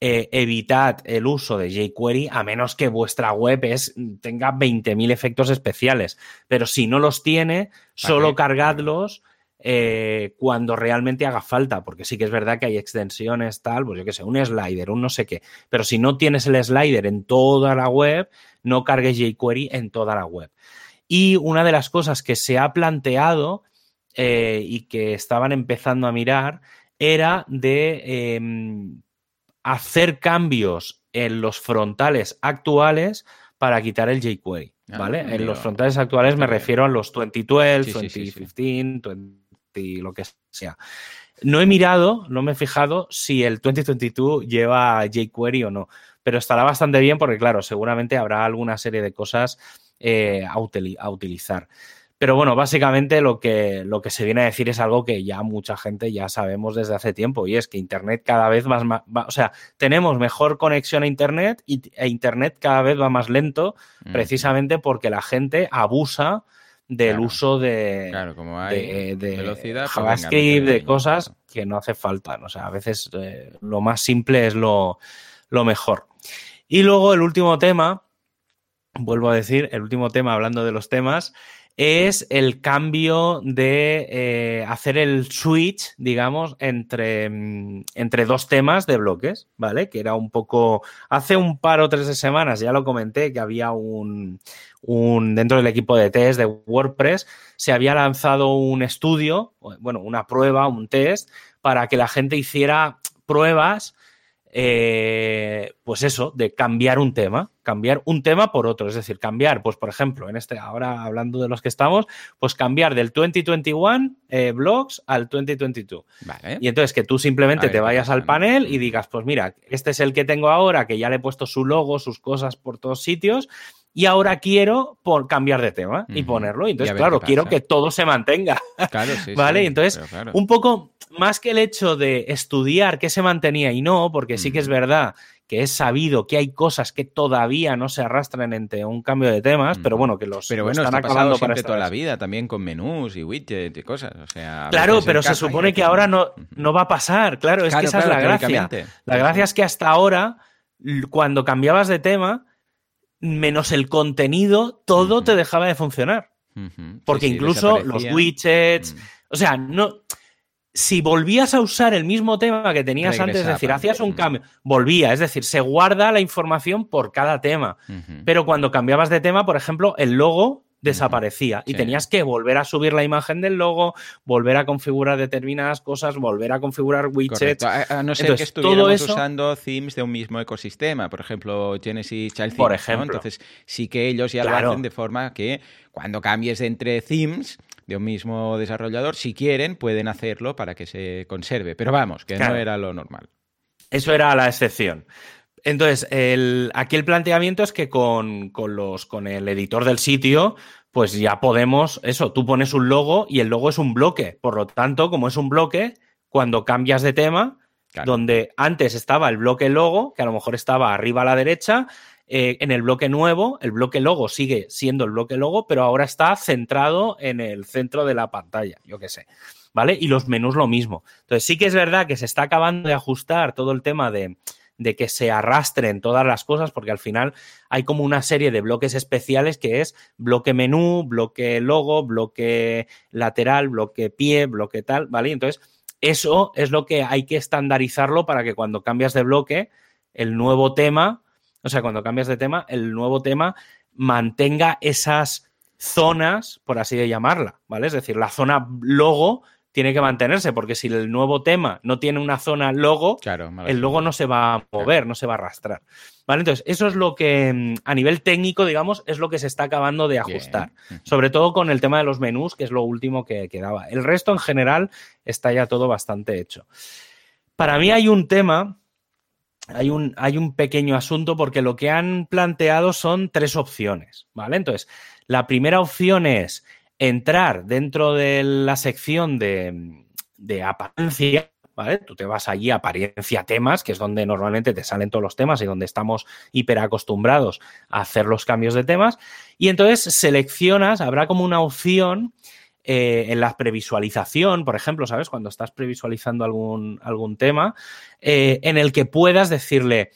Speaker 1: eh, evitad el uso de jQuery a menos que vuestra web es, tenga 20.000 efectos especiales. Pero si no los tiene, solo cargadlos eh, cuando realmente haga falta, porque sí que es verdad que hay extensiones tal, pues yo qué sé, un slider, un no sé qué. Pero si no tienes el slider en toda la web, no cargues jQuery en toda la web. Y una de las cosas que se ha planteado eh, y que estaban empezando a mirar era de em, hacer cambios en los frontales actuales para quitar el jQuery, ah, ¿vale? en los frontales actuales me refiero a los 2012, 2015, 20, lo que sea. No he mirado, no me he fijado si el 2022 lleva jQuery o no, pero estará bastante bien porque, claro, seguramente habrá alguna serie de cosas eh, a, a utilizar. Pero bueno, básicamente lo que, lo que se viene a decir es algo que ya mucha gente ya sabemos desde hace tiempo y es que Internet cada vez más, o sea, tenemos mejor conexión a Internet y, e Internet cada vez va más lento precisamente porque la gente abusa del uso de,
Speaker 2: velocidad, pues
Speaker 1: JavaScript, de cosas que no hace falta. O sea, a veces eh, lo más simple es lo, lo mejor. Y luego el último tema, vuelvo a decir, el último tema hablando de los temas, es el cambio de eh, hacer el switch, digamos, entre, mm, entre, dos temas de bloques, ¿vale? Que era un poco. Hace un par o tres de semanas ya lo comenté que había un, un. Dentro del equipo de test de WordPress se había lanzado un estudio, bueno, una prueba, un test, para que la gente hiciera pruebas eh, pues eso, de cambiar un tema, cambiar un tema por otro, es decir, cambiar, pues por ejemplo, en este, ahora hablando de los que estamos, pues cambiar del 2021 eh, blogs al 2022. Y entonces que tú simplemente te vayas al panel y digas, pues mira, este es el que tengo ahora, que ya le he puesto su logo, sus cosas por todos sitios, y ahora quiero por cambiar de tema y ponerlo. Y entonces, claro, quiero que todo se mantenga.
Speaker 2: Claro, sí,
Speaker 1: ¿Vale? entonces, un poco más que el hecho de estudiar qué se mantenía y no, porque sí que es verdad que es sabido que hay cosas que todavía no se arrastran entre un cambio de temas, pero bueno, que los
Speaker 2: pero bueno,
Speaker 1: están
Speaker 2: acabando para toda la vida, también con menús y widgets y cosas. O sea,
Speaker 1: claro, pero se supone que ahora no, no va a pasar. Claro, es que esa es la gracia. La gracia es que hasta ahora, cuando cambiabas de tema, menos el contenido, todo te dejaba de funcionar. Porque incluso los widgets, mm. o sea, no si volvías a usar el mismo tema que tenías antes, es decir, hacías un cambio, volvía, es decir, se guarda la información por cada tema. Pero cuando cambiabas de tema, por ejemplo, el logo desaparecía y tenías que volver a subir la imagen del logo, volver a configurar determinadas cosas, volver a configurar widgets.
Speaker 2: A, no ser que estuviéramos usando themes de un mismo ecosistema, por ejemplo, Genesis Child
Speaker 1: Por ejemplo.
Speaker 2: Entonces, sí que ellos ya lo hacen de forma que cuando cambies entre themes de un mismo desarrollador, si quieren, pueden hacerlo para que se conserve. Pero vamos, que no era lo normal.
Speaker 1: Eso era la excepción. Entonces, el, aquí el planteamiento es que con, los, con el editor del sitio, pues ya podemos, eso, tú pones un logo y el logo es un bloque. Por lo tanto, como es un bloque, cuando cambias de tema, donde antes estaba el bloque logo, que a lo mejor estaba arriba a la derecha, eh, en el bloque nuevo, el bloque logo sigue siendo el bloque logo, pero ahora está centrado en el centro de la pantalla, yo qué sé. ¿Vale? Y los menús lo mismo. Entonces sí que es verdad que se está acabando de ajustar todo el tema de, de que se arrastren todas las cosas, porque al final hay como una serie de bloques especiales que es bloque menú, bloque logo, bloque lateral, bloque pie, bloque tal, ¿vale? Entonces, eso es lo que hay que estandarizarlo para que cuando cambias de bloque, el nuevo tema o sea, cuando cambias de tema, el nuevo tema mantenga esas zonas, por así de llamarla, ¿vale? Es decir, la zona logo tiene que mantenerse, porque si el nuevo tema no tiene una zona logo, el logo no se va a mover, no se va a arrastrar. ¿Vale? Entonces, eso es lo que mm, a nivel técnico, digamos, es lo que se está acabando de ajustar. Sobre todo con el tema de los menús, que es lo último que quedaba. El resto, en general, está ya todo bastante hecho. Para mí hay un tema hay un, hay un pequeño asunto porque lo que han planteado son tres opciones, ¿vale? Entonces, la primera opción es entrar dentro de la sección de, de apariencia, ¿vale? Tú te vas allí a apariencia temas, que es donde normalmente te salen todos los temas y donde estamos hiper acostumbrados a hacer los cambios de temas. Y entonces seleccionas, habrá como una opción eh, en la previsualización, por ejemplo, ¿sabes? Cuando estás previsualizando algún, algún tema, eh, en el que puedas decirle,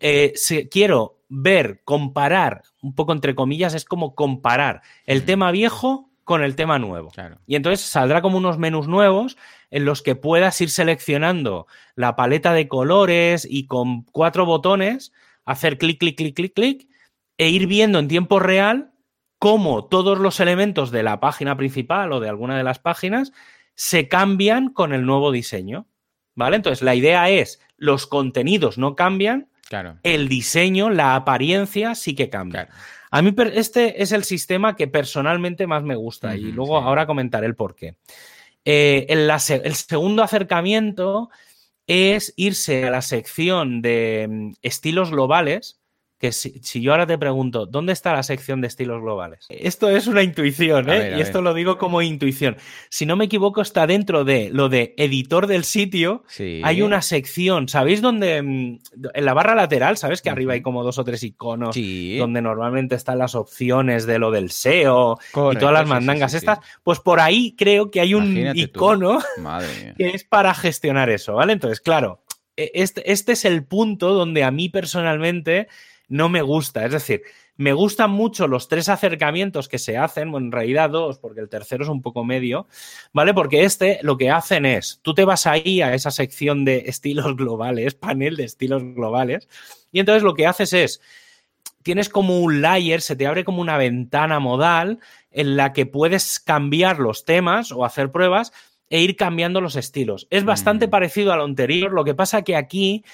Speaker 1: eh, si quiero ver, comparar, un poco entre comillas, es como comparar el tema viejo con el tema nuevo. Y entonces saldrá como unos menús nuevos en los que puedas ir seleccionando la paleta de colores y con cuatro botones hacer clic, clic, clic, clic, clic e ir viendo en tiempo real cómo todos los elementos de la página principal o de alguna de las páginas se cambian con el nuevo diseño. ¿Vale? Entonces, la idea es, los contenidos no cambian, claro. el diseño, la apariencia sí que cambia. A mí este es el sistema que personalmente más me gusta y luego ahora comentaré el por qué. Eh, el segundo acercamiento es irse a la sección de mm, estilos globales, que si, yo ahora te pregunto, ¿dónde está la sección de estilos globales? Esto es una intuición, ¿eh? y esto lo digo como intuición. Si no me equivoco, está dentro de lo de editor del sitio. Hay una sección, ¿sabéis dónde? Mm, en la barra lateral, ¿sabes que arriba hay como dos o tres iconos donde normalmente están las opciones de lo del SEO y todas las mandangas estas? Pues por ahí creo que hay un icono que es para gestionar eso, ¿vale? Entonces, claro, e, este, este es el punto donde a mí personalmente no me gusta. Es decir, me gustan mucho los tres acercamientos que se hacen, bueno, en realidad dos, porque el tercero es un poco medio, ¿vale? Porque este lo que hacen es, tú te vas ahí a esa sección de estilos globales, panel de estilos globales, y entonces lo que haces es, tienes como un layer, se te abre como una ventana modal en la que puedes cambiar los temas o hacer pruebas e ir cambiando los estilos. Es bastante mm. parecido a lo anterior, lo que pasa que aquí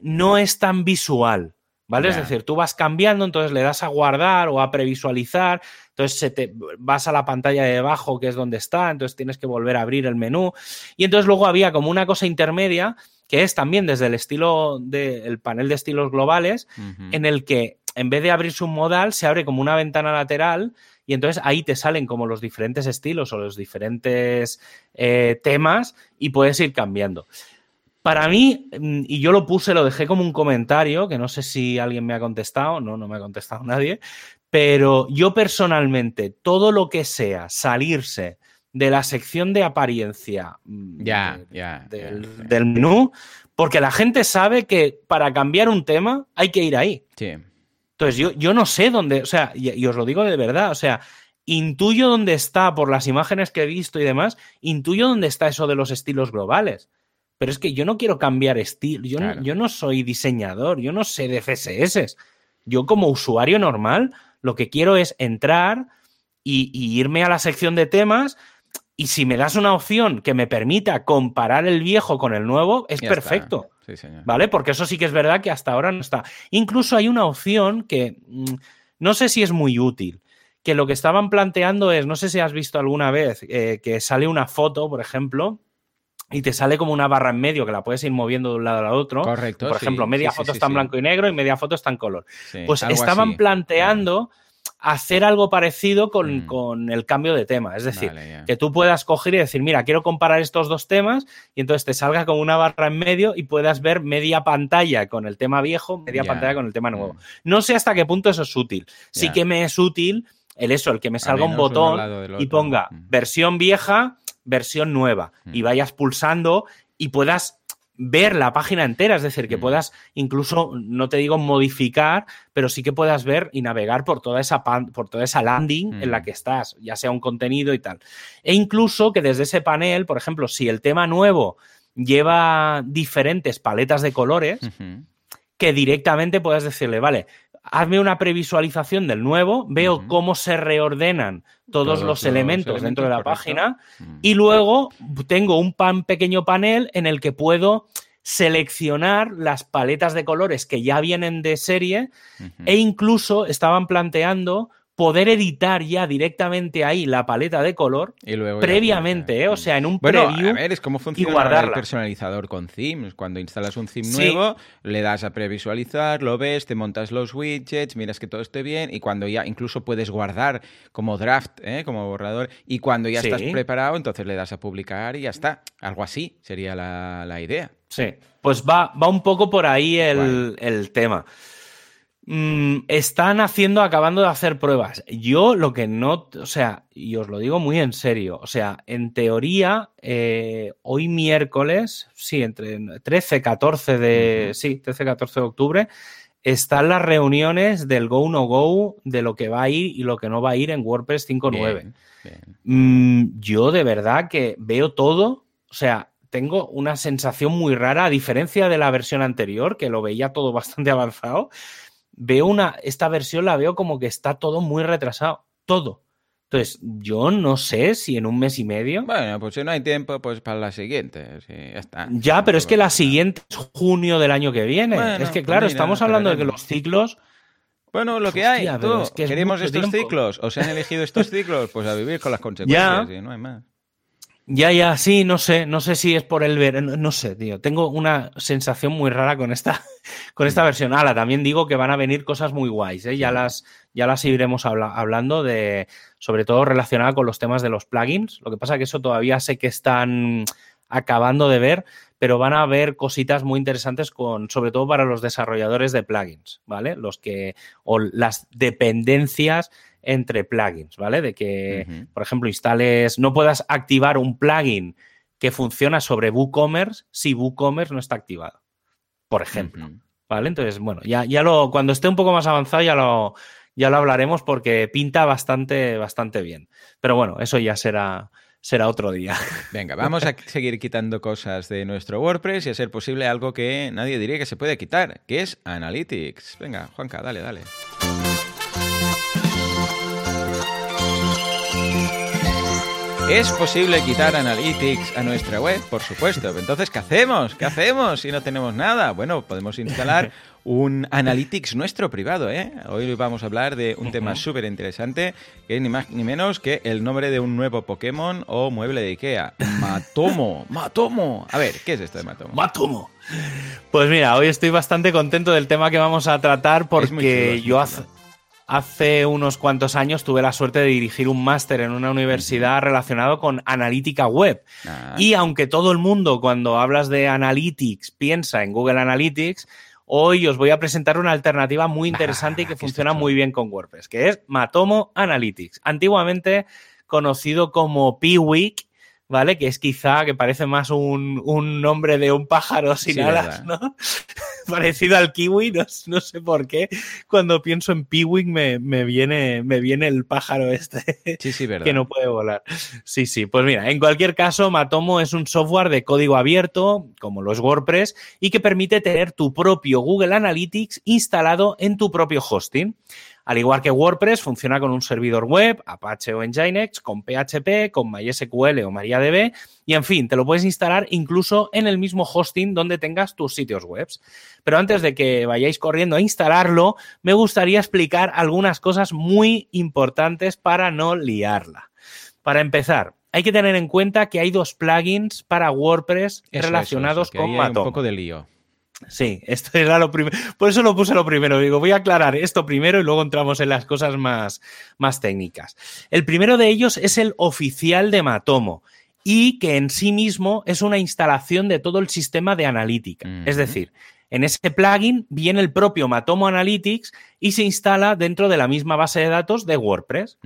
Speaker 1: no es tan visual. ¿Vale? Es decir, tú vas cambiando, entonces le das a guardar o a previsualizar, entonces se te, vas a la pantalla de debajo, que es donde está, entonces tienes que volver a abrir el menú. Y entonces luego había como una cosa intermedia, que es también desde el estilo del panel de estilos globales, en el que en vez de abrirse un modal, se abre como una ventana lateral y entonces ahí te salen como los diferentes estilos o los diferentes eh, temas y puedes ir cambiando. Para mí, mm, y yo lo puse, lo dejé como un comentario, que no sé si alguien me ha contestado, no, no me ha contestado nadie, pero yo personalmente, todo lo que sea salirse de la sección de apariencia
Speaker 2: mm, ya,
Speaker 1: del, menú, porque la gente sabe que para cambiar un tema hay que ir ahí.
Speaker 2: Sí.
Speaker 1: Entonces, yo, yo no sé dónde, o sea, y os lo digo de verdad, o sea, intuyo dónde está, por las imágenes que he visto y demás, intuyo dónde está eso de los estilos globales. Pero es que yo no quiero cambiar estilo, yo, no, yo no soy diseñador, yo no sé de CSS. Yo como usuario normal lo que quiero es entrar y, irme a la sección de temas y si me das una opción que me permita comparar el viejo con el nuevo, es perfecto. ¿Vale? Porque eso sí que es verdad que hasta ahora no está. Incluso hay una opción que mm, no sé si es muy útil, que lo que estaban planteando es, no sé si has visto alguna vez, eh, que sale una foto, por ejemplo, y te sale como una barra en medio que la puedes ir moviendo de un lado al otro.
Speaker 2: Correcto.
Speaker 1: Por ejemplo, media foto está en blanco y negro y media foto está en color. pues estaban planteando hacer algo parecido con,
Speaker 2: Mm.
Speaker 1: con el cambio de tema. Es decir, que tú puedas coger y decir, mira, quiero comparar estos dos temas y entonces te salga como una barra en medio y puedas ver media pantalla con el tema viejo, media pantalla con el tema nuevo.
Speaker 2: Mm.
Speaker 1: No sé hasta qué punto eso es útil. Sí que me es útil el eso, el que me salga un botón y ponga
Speaker 2: Mm.
Speaker 1: versión vieja, versión nueva
Speaker 2: Mm.
Speaker 1: y vayas pulsando y puedas ver la página entera, es decir, que
Speaker 2: Mm.
Speaker 1: puedas incluso, no te digo modificar, pero sí que puedas ver y navegar por toda esa, pan- por toda esa landing en la
Speaker 2: Mm.
Speaker 1: que estás, ya sea un contenido y tal. E incluso que desde ese panel, por ejemplo, si el tema nuevo lleva diferentes paletas de colores, que directamente puedas decirle, vale, hazme una previsualización del nuevo, veo cómo se reordenan todos,
Speaker 2: Todos
Speaker 1: los,
Speaker 2: los
Speaker 1: elementos, dentro de la
Speaker 2: correcto.
Speaker 1: página
Speaker 2: Mm.
Speaker 1: y luego tengo un pan, pequeño panel en el que puedo seleccionar las paletas de colores que ya vienen de serie e incluso estaban planteando poder editar ya directamente ahí la paleta de color
Speaker 2: Y luego ya
Speaker 1: previamente, ¿eh? o sea, en un
Speaker 2: Bueno,
Speaker 1: preview.
Speaker 2: a ver, es como funciona el personalizador con themes. Cuando instalas un theme
Speaker 1: Sí.
Speaker 2: nuevo, le das a previsualizar, lo ves, te montas los widgets, miras que todo esté bien y cuando ya incluso puedes guardar como draft, ¿eh? como borrador, y cuando ya
Speaker 1: Sí.
Speaker 2: estás preparado, entonces le das a publicar y ya está. Algo así sería la, la idea.
Speaker 1: Sí, pues va, va un poco por ahí el, el tema. Mm, están haciendo, acabando de hacer pruebas. Yo lo que no, o sea, y os lo digo muy en serio, o sea, en teoría, eh, hoy miércoles, sí, entre 13, 14 de, sí, 13, 14 de octubre, están las reuniones del Go No Go, de lo que va a ir y lo que no va a ir en WordPress 5.9.
Speaker 2: Bien, bien.
Speaker 1: Mm, yo de verdad que veo todo, o sea, tengo una sensación muy rara, a diferencia de la versión anterior, que lo veía todo bastante avanzado, veo una, esta versión la veo como que está todo muy retrasado, todo. Entonces, yo no sé si en un mes y medio...
Speaker 2: Bueno, pues si no hay tiempo, pues para la siguiente. sí, ya está.
Speaker 1: Ya, pero es que la
Speaker 2: Tampoco-
Speaker 1: siguiente es junio del año que viene.
Speaker 2: Bueno,
Speaker 1: es que,
Speaker 2: pues
Speaker 1: claro,
Speaker 2: mira,
Speaker 1: estamos hablando de que los ciclos...
Speaker 2: Bueno, lo que
Speaker 1: Hostia,
Speaker 2: hay, tú.
Speaker 1: es que es
Speaker 2: Queremos estos
Speaker 1: tiempo.
Speaker 2: ciclos, o se han elegido estos ciclos, pues a vivir con las consecuencias, y no hay más.
Speaker 1: Ya, ya, sí, no sé, no sé si es por el ver, no, no sé, tío. Tengo una sensación muy rara con esta, con esta versión. Ala, también digo que van a venir cosas muy guays, ¿eh? Ya las, ya las iremos habla- hablando de, sobre todo relacionada con los temas de los plugins. Lo que pasa que eso todavía sé que están acabando de ver, pero van a haber cositas muy interesantes con, sobre todo para los desarrolladores de plugins, ¿vale? Los que, o las dependencias entre plugins, ¿vale? De que, por ejemplo, instales, no puedas activar un plugin que funciona sobre WooCommerce si WooCommerce no está activado, por ejemplo. ¿vale? Entonces, bueno, ya, ya lo, cuando esté un poco más avanzado ya lo, ya lo hablaremos porque pinta bastante, bastante bien. Pero bueno, eso ya será, será otro día.
Speaker 2: Venga, vamos a seguir quitando cosas de nuestro WordPress y a ser posible algo que nadie diría que se puede quitar, que es Analytics. Venga, Juanca, dale, dale. ¿Es posible quitar Analytics a nuestra web? Por supuesto. Entonces, ¿qué hacemos? ¿Qué hacemos si no tenemos nada? Bueno, podemos instalar un Analytics nuestro privado, ¿eh? Hoy vamos a hablar de un tema súper interesante, que es ni más ni menos que el nombre de un nuevo Pokémon o mueble de Ikea. Matomo. Matomo. A ver, ¿qué es esto de Matomo?
Speaker 1: ¡Matomo! Pues mira, hoy estoy bastante contento del tema que vamos a tratar porque
Speaker 2: chulo,
Speaker 1: yo hace, hace unos cuantos años tuve la suerte de dirigir un máster en una universidad relacionado con analítica web.
Speaker 2: Ah,
Speaker 1: Y aunque todo el mundo cuando hablas de analytics piensa en Google Analytics, hoy os voy a presentar una alternativa muy interesante y que funciona muy bien con WordPress, que es Matomo Analytics, antiguamente conocido como Piwik, ¿vale? Que es quizá que parece más un, un nombre de un pájaro sin
Speaker 2: Sí,
Speaker 1: alas. ¿no? Parecido al kiwi, no, no sé por qué. Cuando pienso en Piwik me, me, viene, me viene el pájaro este
Speaker 2: sí, sí, verdad.
Speaker 1: que no puede volar. Sí, sí. Pues mira, en cualquier caso, Matomo es un software de código abierto, como los WordPress, y que permite tener tu propio Google Analytics instalado en tu propio hosting. Al igual que WordPress, funciona con un servidor web, Apache o Nginx, con PHP, con MySQL o MariaDB, y en fin, te lo puedes instalar incluso en el mismo hosting donde tengas tus sitios web. Pero antes de que vayáis corriendo a instalarlo, me gustaría explicar algunas cosas muy importantes para no liarla. Para empezar, hay que tener en cuenta que hay dos plugins para WordPress
Speaker 2: Eso,
Speaker 1: relacionados
Speaker 2: eso, eso, que
Speaker 1: con
Speaker 2: un poco de lío.
Speaker 1: Sí, esto era lo primero. Por eso lo puse lo primero. Digo, voy a aclarar esto primero y luego entramos en las cosas más, más técnicas. El primero de ellos es el oficial de Matomo y que en sí mismo es una instalación de todo el sistema de analítica. Es decir, en ese plugin viene el propio Matomo Analytics y se instala dentro de la misma base de datos de WordPress.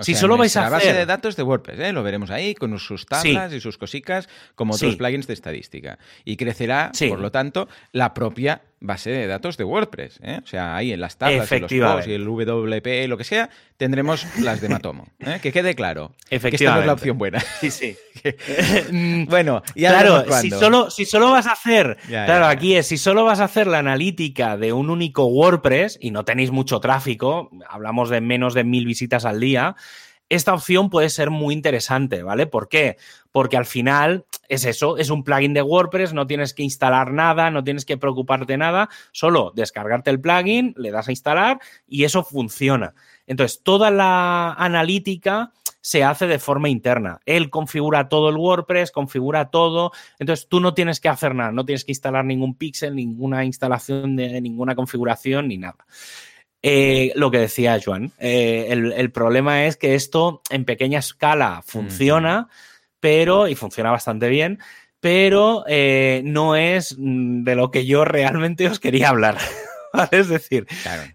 Speaker 2: Si solo vais a hacer... La base de datos de WordPress, ¿eh? lo veremos ahí con sus tablas y sus cosicas como otros plugins de estadística. Y crecerá, por lo tanto, la propia base de datos de WordPress. ¿eh? O sea, ahí en las tablas, y los posts y el WP, lo que sea, tendremos las de Matomo. ¿eh? Que quede claro.
Speaker 1: Efectivamente.
Speaker 2: Que esta no es la opción buena.
Speaker 1: Sí, sí.
Speaker 2: bueno,
Speaker 1: y claro, si solo, si solo vas a hacer, claro, aquí es, si solo vas a hacer la analítica de un único WordPress y no tenéis mucho tráfico, hablamos de menos de mil visitas al día, esta opción puede ser muy interesante, ¿vale? ¿Por qué? Porque al final es eso, es un plugin de WordPress, no tienes que instalar nada, no tienes que preocuparte nada, solo descargarte el plugin, le das a instalar y eso funciona. Entonces, toda la analítica se hace de forma interna. Él configura todo el WordPress, configura todo. Entonces tú no tienes que hacer nada, no tienes que instalar ningún pixel, ninguna instalación de ninguna configuración ni nada. Eh, lo que decía Joan, eh, el, problema es que esto en pequeña escala funciona, pero, y funciona bastante bien, pero eh, no es de lo que yo realmente os quería hablar. Es decir,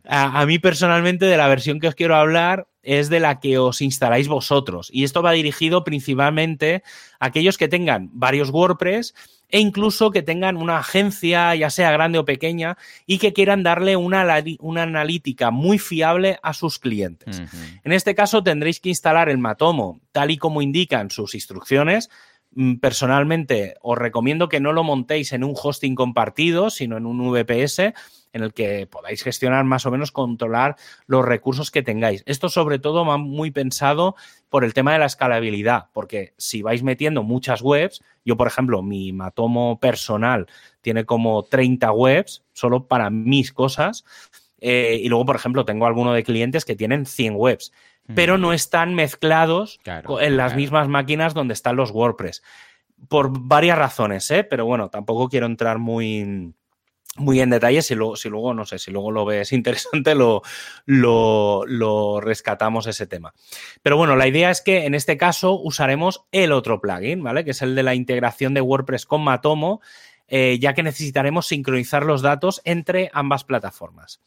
Speaker 1: a, mí personalmente de la versión que os quiero hablar es de la que os instaláis vosotros. Y esto va dirigido principalmente a aquellos que tengan varios WordPress e incluso que tengan una agencia, ya sea grande o pequeña, y que quieran darle una, una analítica muy fiable a sus clientes. En este caso tendréis que instalar el Matomo tal y como indican sus instrucciones. Mm, personalmente os recomiendo que no lo montéis en un hosting compartido, sino en un VPS en el que podáis gestionar más o menos, controlar los recursos que tengáis. Esto sobre todo va muy pensado por el tema de la escalabilidad, porque si vais metiendo muchas webs, yo por ejemplo, mi Matomo personal tiene como 30 webs solo para mis cosas, eh, y luego por ejemplo tengo alguno de clientes que tienen 100 webs, pero no están mezclados en las mismas máquinas donde están los WordPress. Por varias razones, ¿eh? pero bueno, tampoco quiero entrar muy, muy en detalle. Si luego, si luego, no sé, si luego lo ves interesante, lo, lo, rescatamos ese tema. Pero bueno, la idea es que en este caso usaremos el otro plugin, ¿vale? Que es el de la integración de WordPress con Matomo. Eh, ya que necesitaremos sincronizar los datos entre ambas plataformas.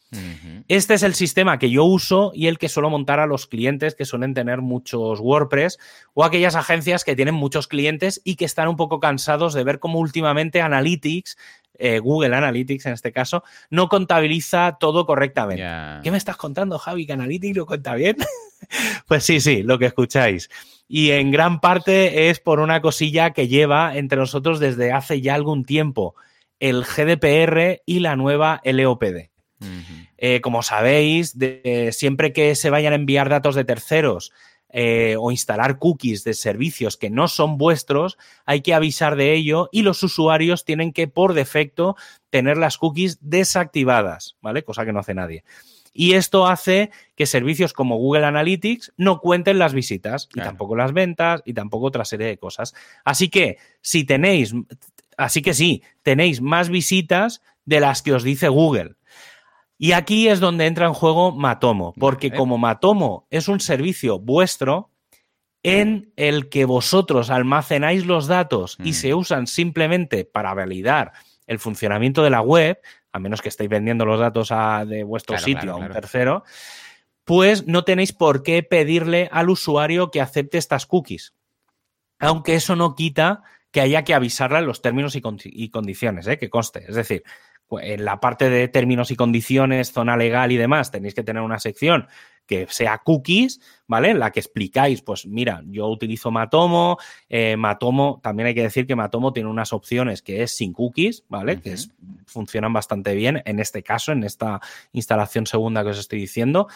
Speaker 1: Este es el sistema que yo uso y el que suelo montar a los clientes que suelen tener muchos WordPress o aquellas agencias que tienen muchos clientes y que están un poco cansados de ver cómo últimamente Analytics eh, Google Analytics en este caso, no contabiliza todo correctamente. ¿Qué me estás contando, Javi? ¿Que Analytics lo cuenta bien? pues sí, sí, lo que escucháis. Y en gran parte es por una cosilla que lleva entre nosotros desde hace ya algún tiempo, el GDPR y la nueva LOPD. Eh, como sabéis, siempre que se vayan a enviar datos de terceros eh, o instalar cookies de servicios que no son vuestros, hay que avisar de ello y los usuarios tienen que por defecto tener las cookies desactivadas, ¿vale? Cosa que no hace nadie. Y esto hace que servicios como Google Analytics no cuenten las visitas y tampoco las ventas y tampoco otra serie de cosas. Así que si tenéis, así que sí, tenéis más visitas de las que os dice Google. Y aquí es donde entra en juego Matomo, porque como Matomo es un servicio vuestro en el que vosotros almacenáis los datos y mm. se usan simplemente para validar el funcionamiento de la web, a menos que estéis vendiendo los datos de vuestro sitio a un tercero, pues no tenéis por qué pedirle al usuario que acepte estas cookies. Aunque eso no quita que haya que avisarle en los términos y, condiciones, ¿eh? que conste. Es decir, en la parte de términos y condiciones, zona legal y demás, tenéis que tener una sección que sea cookies, ¿vale? En la que explicáis, pues mira, yo utilizo Matomo, eh, Matomo, también hay que decir que Matomo tiene unas opciones que es sin cookies, ¿vale? Que funcionan bastante bien en este caso, en esta instalación segunda que os estoy diciendo.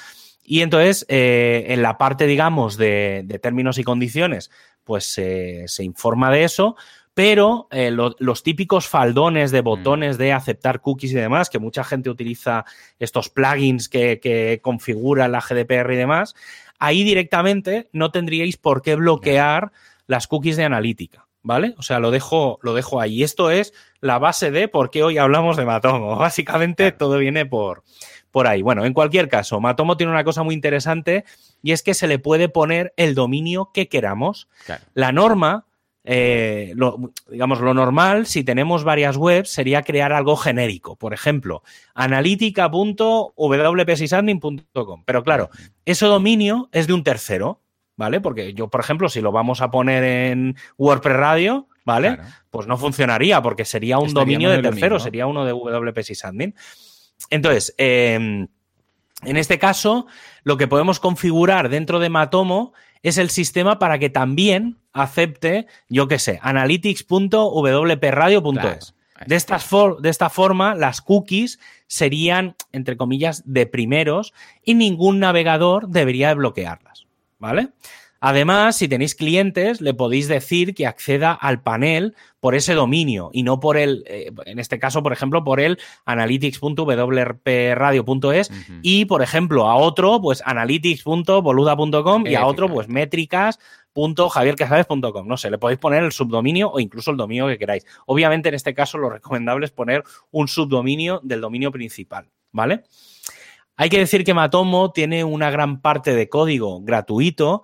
Speaker 1: Y entonces, eh, en la parte, digamos, de, términos y condiciones, pues se informa de eso, pero eh, los típicos faldones de mm. botones de aceptar cookies y demás, que mucha gente utiliza estos plugins que, que configuran la GDPR y demás, ahí directamente no tendríais por qué bloquear las cookies de analítica. ¿vale? O sea, lo dejo, lo dejo ahí. Esto es la base de por qué hoy hablamos de Matomo. Básicamente todo viene por, por ahí. Bueno, en cualquier caso, Matomo tiene una cosa muy interesante y es que se le puede poner el dominio que queramos. La norma eh, lo, digamos, lo normal, si tenemos varias webs, sería crear algo genérico. Por ejemplo, analítica.wpsysadmin.com. Pero claro, ese dominio es de un tercero. ¿vale? Porque yo, por ejemplo, si lo vamos a poner en WordPress Radio, ¿vale? Pues no funcionaría porque sería un dominio de tercero, sería uno de WP Sysadmin. Entonces, em, en este caso, lo que podemos configurar dentro de Matomo es el sistema para que también acepte, yo qué sé, analytics.wpradio.es. de, de esta forma, las cookies serían, entre comillas, de primeros y ningún navegador debería de bloquearlas. ¿vale? Además, si tenéis clientes, le podéis decir que acceda al panel por ese dominio y no por el, eh, en este caso, por ejemplo, por el analytics.wrpradio.es y, por ejemplo, a otro, pues analytics.boluda.com y a otro, pues métricas.javiercasaves.com. No sé, le podéis poner el subdominio o incluso el dominio que queráis. Obviamente, en este caso, lo recomendable es poner un subdominio del dominio principal, ¿vale? Hay que decir que Matomo tiene una gran parte de código gratuito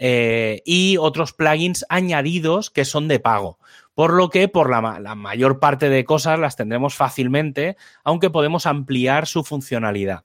Speaker 1: eh, y otros plugins añadidos que son de pago. Por lo que por la, la, mayor parte de cosas las tendremos fácilmente, aunque podemos ampliar su funcionalidad.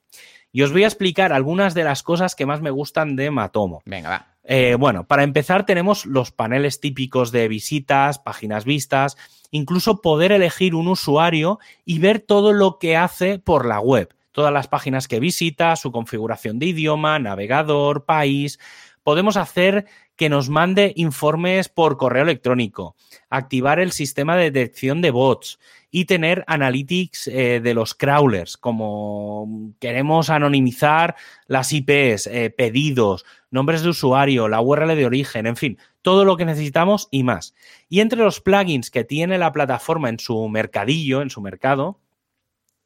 Speaker 1: Y os voy a explicar algunas de las cosas que más me gustan de Matomo.
Speaker 2: Venga, va.
Speaker 1: Eh, bueno, para empezar tenemos los paneles típicos de visitas, páginas vistas, incluso poder elegir un usuario y ver todo lo que hace por la web todas las páginas que visita, su configuración de idioma, navegador, país. Podemos hacer que nos mande informes por correo electrónico, activar el sistema de detección de bots y tener analytics eh, de los crawlers, como queremos anonimizar las IPs, eh, pedidos, nombres de usuario, la URL de origen, en fin, todo lo que necesitamos y más. Y entre los plugins que tiene la plataforma en su mercadillo, en su mercado,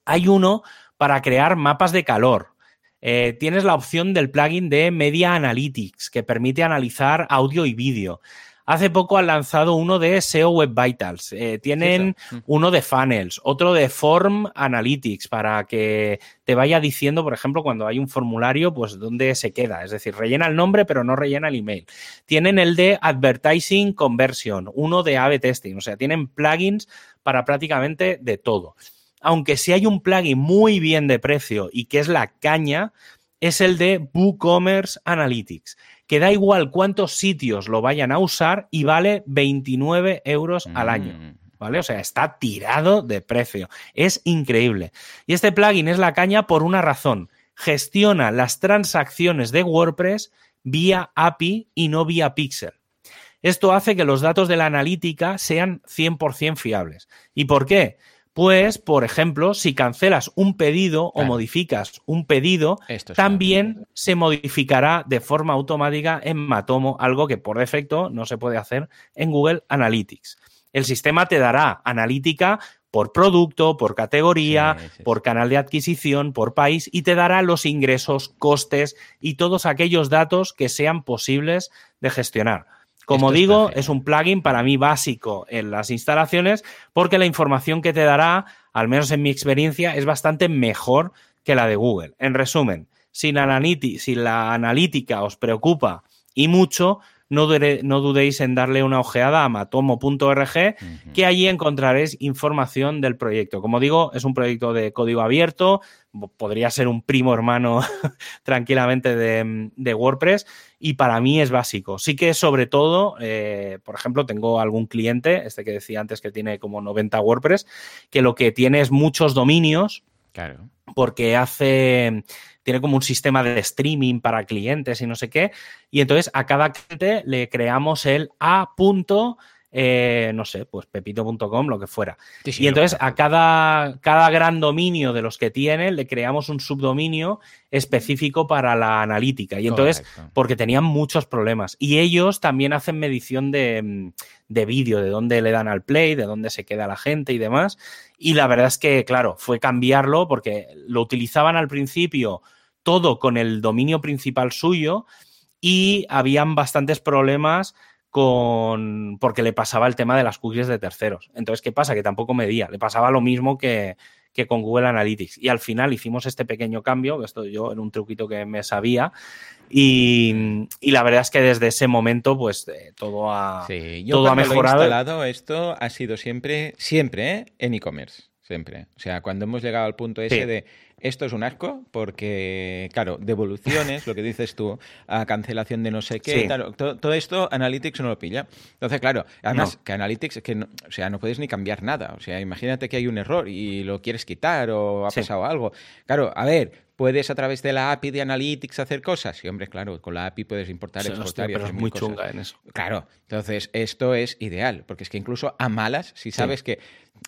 Speaker 1: hay uno para crear mapas de calor. Eh, tienes la opción del plugin de Media Analytics, que permite analizar audio y vídeo. Hace poco han lanzado uno de SEO Web Vitals. Eh, tienen mm. uno de Funnels, otro de Form Analytics, para que te vaya diciendo, por ejemplo, cuando hay un formulario, pues dónde se queda. Es decir, rellena el nombre, pero no rellena el email. Tienen el de Advertising Conversion, uno de AB Testing. O sea, tienen plugins para prácticamente de todo aunque si hay un plugin muy bien de precio y que es la caña, es el de WooCommerce Analytics, que da igual cuántos sitios lo vayan a usar y vale 29 euros al año. Mm. ¿Vale? O sea, está tirado de precio. Es increíble. Y este plugin es la caña por una razón. Gestiona las transacciones de WordPress vía API y no vía Pixel. Esto hace que los datos de la analítica sean 100% fiables. ¿Y por qué? Pues, por ejemplo, si cancelas un pedido o modificas un pedido, también se modificará de forma automática en Matomo, algo que por defecto no se puede hacer en Google Analytics. El sistema te dará analítica por producto, por categoría, por canal de adquisición, por país y te dará los ingresos, costes y todos aquellos datos que sean posibles de gestionar. Como digo, es un plugin para mí básico en las instalaciones porque la información que te dará, al menos en mi experiencia, es bastante mejor que la de Google. En resumen, si la, si la analítica os preocupa y mucho, no, dudéis en darle una ojeada a matomo.org, que allí encontraréis información del proyecto. Como digo, es un proyecto de código abierto, podría ser un primo hermano tranquilamente de, WordPress y para mí es básico. Sí que sobre todo, eh, por ejemplo, tengo algún cliente, este que decía antes que tiene como 90 WordPress, que lo que tiene es muchos dominios.
Speaker 2: Claro.
Speaker 1: Porque hace tiene como un sistema de streaming para clientes y no sé qué. Y entonces a cada cliente le creamos el A. Eh, no sé, pues pepito.com, lo que fuera. y entonces a cada, cada gran dominio de los que tiene le creamos un subdominio específico para la analítica. Y entonces, porque tenían muchos problemas. Y ellos también hacen medición de, de vídeo, de dónde le dan al play, de dónde se queda la gente y demás. Y la verdad es que, claro, fue cambiarlo porque lo utilizaban al principio todo con el dominio principal suyo y habían bastantes problemas con porque le pasaba el tema de las cookies de terceros. Entonces, ¿qué pasa? Que tampoco medía. Le pasaba lo mismo que, que con Google Analytics. Y al final hicimos este pequeño cambio, que esto yo era un truquito que me sabía, y, la verdad es que desde ese momento, pues eh, todo ha,
Speaker 2: sí, yo
Speaker 1: todo ha mejorado.
Speaker 2: Lo he instalado, esto ha sido siempre, siempre ¿eh? en e-commerce. Siempre. O sea, cuando hemos llegado al punto ese de esto es un asco, porque, claro, devoluciones, lo que dices tú, a cancelación de no sé qué, claro, todo, esto Analytics no lo pilla. Entonces, claro, además que Analytics, que no, o sea, no puedes ni cambiar nada. O sea, imagínate que hay un error y lo quieres quitar o ha pasado algo. Claro, a ver, ¿Puedes a través de la API de Analytics hacer cosas? Sí, hombre, claro, con la API puedes importar, exportar y hacer
Speaker 1: muy chunga en eso.
Speaker 2: Claro, entonces esto es ideal, porque es que incluso a malas, si sabes que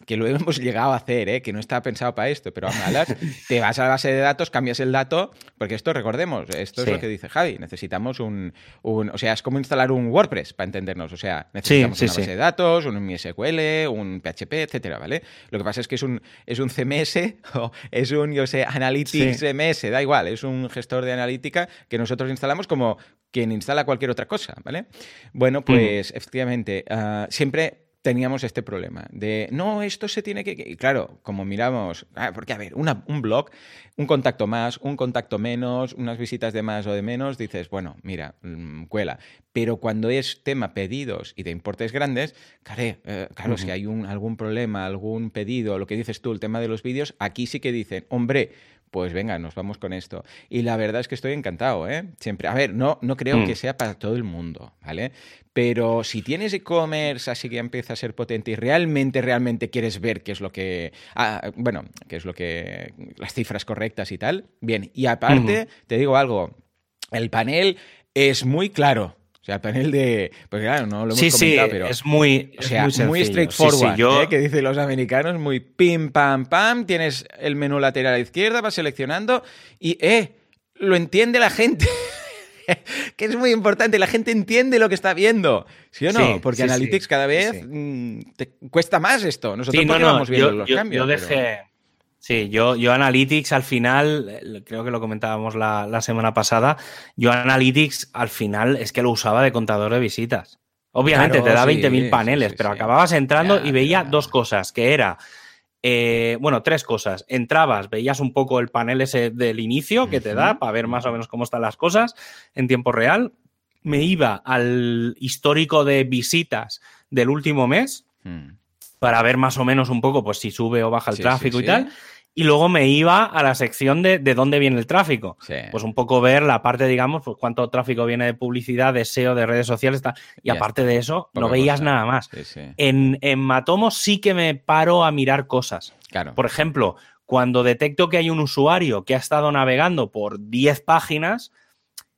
Speaker 2: que lo hemos llegado a hacer, ¿eh? que no estaba pensado para esto, pero a malas, te vas a la base de datos, cambias el dato, porque esto, recordemos, esto es lo que dice Javi, necesitamos un, o sea, es como instalar un WordPress, para entendernos, o sea, necesitamos una base de datos, un MySQL, un PHP, etcétera, ¿vale? Lo que pasa es que es un, es un CMS o es un, yo sé, Analytics CMS, da igual, es un gestor de analítica que nosotros instalamos como quien instala cualquier otra cosa, ¿vale? Bueno, pues efectivamente, ah, siempre teníamos este problema de, no, esto se tiene que... Y claro, como miramos, ah, porque a ver, un blog, un contacto más, un contacto menos, unas visitas de más o de menos, dices, bueno, mira, mm, cuela. Pero cuando es tema pedidos y de importes grandes, eh, claro, si hay un, algún problema, algún pedido, lo que dices tú, el tema de los vídeos, aquí sí que dicen, hombre, pues venga, nos vamos con esto. Y la verdad es que estoy encantado, ¿eh? Siempre. A ver, no, no creo que mm. sea para todo el mundo, ¿vale? Pero si tienes e-commerce así que empieza a ser potente y realmente, realmente quieres ver qué es lo que. Ah, bueno, qué es lo que. las cifras correctas y tal. Bien. Y aparte, te digo algo. El panel es muy claro. Sea, el panel de. Pues claro, no lo hemos
Speaker 1: sí,
Speaker 2: comentado,
Speaker 1: sí,
Speaker 2: pero.
Speaker 1: Es muy.
Speaker 2: O sea, muy, straightforward. ¿eh? Que dicen los americanos, muy pim, pam, pam. Tienes el menú lateral a la izquierda, vas seleccionando y, eh, lo entiende la gente. que es muy importante, la gente entiende lo que está viendo. ¿Sí o no? Porque Analytics cada vez mm, te cuesta más esto. Nosotros no, vamos viendo los cambios.
Speaker 1: Yo dejé. Sí, yo, yo Analytics al final, eh, creo que lo comentábamos la, semana pasada, yo Analytics al final es que lo usaba de contador de visitas. Obviamente te da 20.000 paneles, pero acababas entrando y veía dos cosas, que era, eh, bueno, tres cosas. Entrabas, veías un poco el panel ese del inicio que te da para ver más o menos cómo están las cosas en tiempo real. Me iba al histórico de visitas del último mes. Hmm para ver más o menos un poco, pues si sube o baja el tráfico y tal. Y luego me iba a la sección de, de dónde viene el tráfico. Pues un poco ver la parte, digamos, pues cuánto tráfico viene de publicidad, de SEO, de redes sociales. Tal. Y aparte de eso, no veías nada más. En, en Matomo sí que me paro a mirar cosas.
Speaker 2: Claro.
Speaker 1: Por ejemplo, cuando detecto que hay un usuario que ha estado navegando por 10 páginas,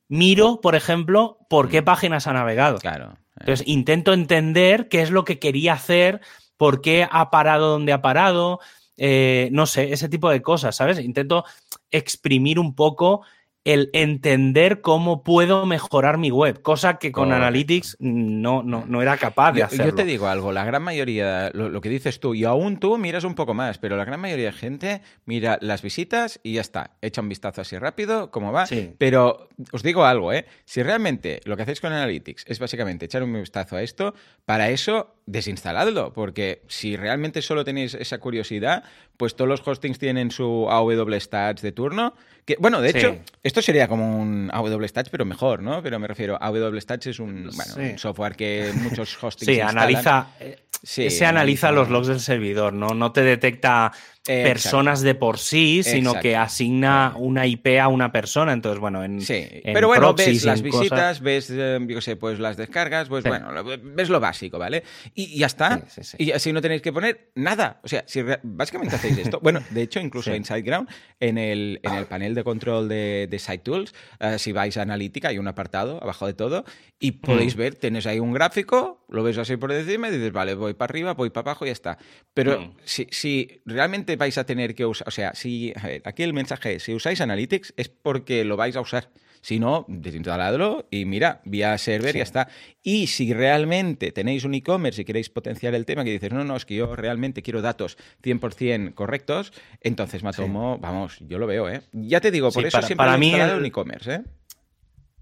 Speaker 1: miro, por ejemplo, por qué mm. páginas ha navegado.
Speaker 2: Claro.
Speaker 1: Entonces, intento entender qué es lo que quería hacer por qué ha parado donde ha parado, eh, no sé, ese tipo de cosas, ¿sabes? Intento exprimir un poco el entender cómo puedo mejorar mi web, cosa que con Analytics no, no, no, era capaz de hacer.
Speaker 2: Yo te digo algo, la gran mayoría, lo, que dices tú, y aún tú miras un poco más, pero la gran mayoría de gente mira las visitas y ya está, echa un vistazo así rápido, cómo va. Pero os digo algo, ¿eh? Si realmente lo que hacéis con Analytics es básicamente echar un vistazo a esto, para eso desinstaladlo, porque si realmente solo tenéis esa curiosidad, pues todos los hostings tienen su AW Stats de turno que, bueno, de hecho, esto sería como un AW Stats, pero mejor, ¿no? Pero me refiero, AW Stats es un, bueno, un software que muchos hostings
Speaker 1: Sí, analiza, eh, sí, se analiza los logs del servidor, ¿no? No te detecta personas de por sí, sino que asigna una IP a una persona. Entonces, bueno, en.
Speaker 2: Sí, pero bueno, ves las visitas, ves, eh, yo sé, pues las descargas, pues bueno, ves lo básico, ¿vale? Y ya está. y así no tenéis que poner nada. O sea, si básicamente hacéis esto. Bueno, de hecho, incluso en SiteGround, en el, en el panel de control de, de Site Tools, eh, si vais a analítica, hay un apartado abajo de todo y podéis mm. ver, tenéis ahí un gráfico, lo ves así por encima y dices, vale, voy para arriba, voy para abajo y ya está. Pero mm. si, si realmente vais a tener que usar, o sea, si, aquí el mensaje es, si usáis Analytics es porque lo vais a usar. Si no, desinstaladlo y mira, vía server y ya está. Y si realmente tenéis un e-commerce y queréis potenciar el tema, que dices, no, no, es que yo realmente quiero datos 100% correctos, entonces Matomo, vamos, yo lo veo, ¿eh? Ya te digo, por eso siempre
Speaker 1: para mí
Speaker 2: un e-commerce, ¿eh?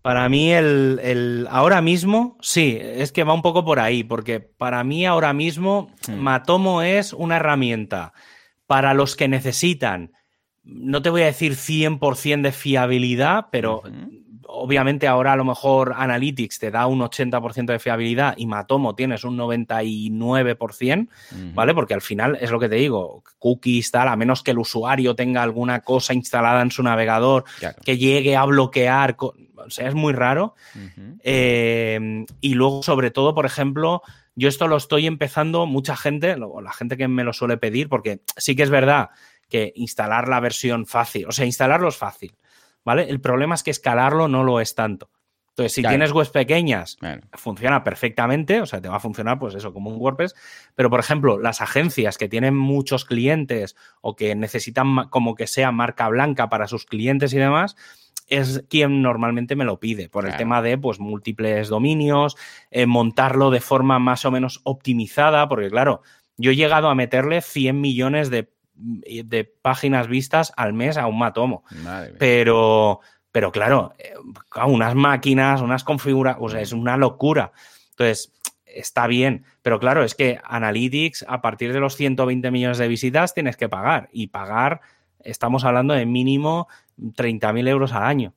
Speaker 1: Para mí, el, el, ahora mismo, sí, es que va un poco por ahí, porque para mí ahora mismo
Speaker 2: Hmm.
Speaker 1: Matomo es una herramienta para los que necesitan, no te voy a decir 100% de fiabilidad, pero obviamente ahora a lo mejor Analytics te da un 80% de fiabilidad y Matomo tienes un 99%,
Speaker 2: Ujú.
Speaker 1: ¿vale? Porque al final es lo que te digo, cookies, tal, a menos que el usuario tenga alguna cosa instalada en su navegador
Speaker 2: Claro.
Speaker 1: que llegue a bloquear, o sea, es muy raro. Eh, y luego, sobre todo, por ejemplo, yo esto lo estoy empezando, mucha gente, lo- la gente que me lo suele pedir, porque sí que es verdad que instalar la versión fácil, o sea, instalarlo es fácil, ¿vale? El problema es que escalarlo no lo es tanto. Entonces, si
Speaker 2: Claro.
Speaker 1: tienes webs pequeñas, funciona perfectamente, o sea, te va a funcionar pues eso, como un WordPress, pero por ejemplo, las agencias que tienen muchos clientes o que necesitan como que sea marca blanca para sus clientes y demás, es quien normalmente me lo pide, por el tema de pues múltiples dominios, eh, montarlo de forma más o menos optimizada, porque claro, yo he llegado a meterle 100 millones de, de páginas vistas al mes a un Matomo.
Speaker 2: madre.
Speaker 1: Pero, pero claro, eh, unas máquinas, unas configuraciones, o sea, es una locura. Entonces, está bien, pero claro, es que Analytics, a partir de los 120 millones de visitas, tienes que pagar. Y pagar, estamos hablando de mínimo 30.000 euros al año.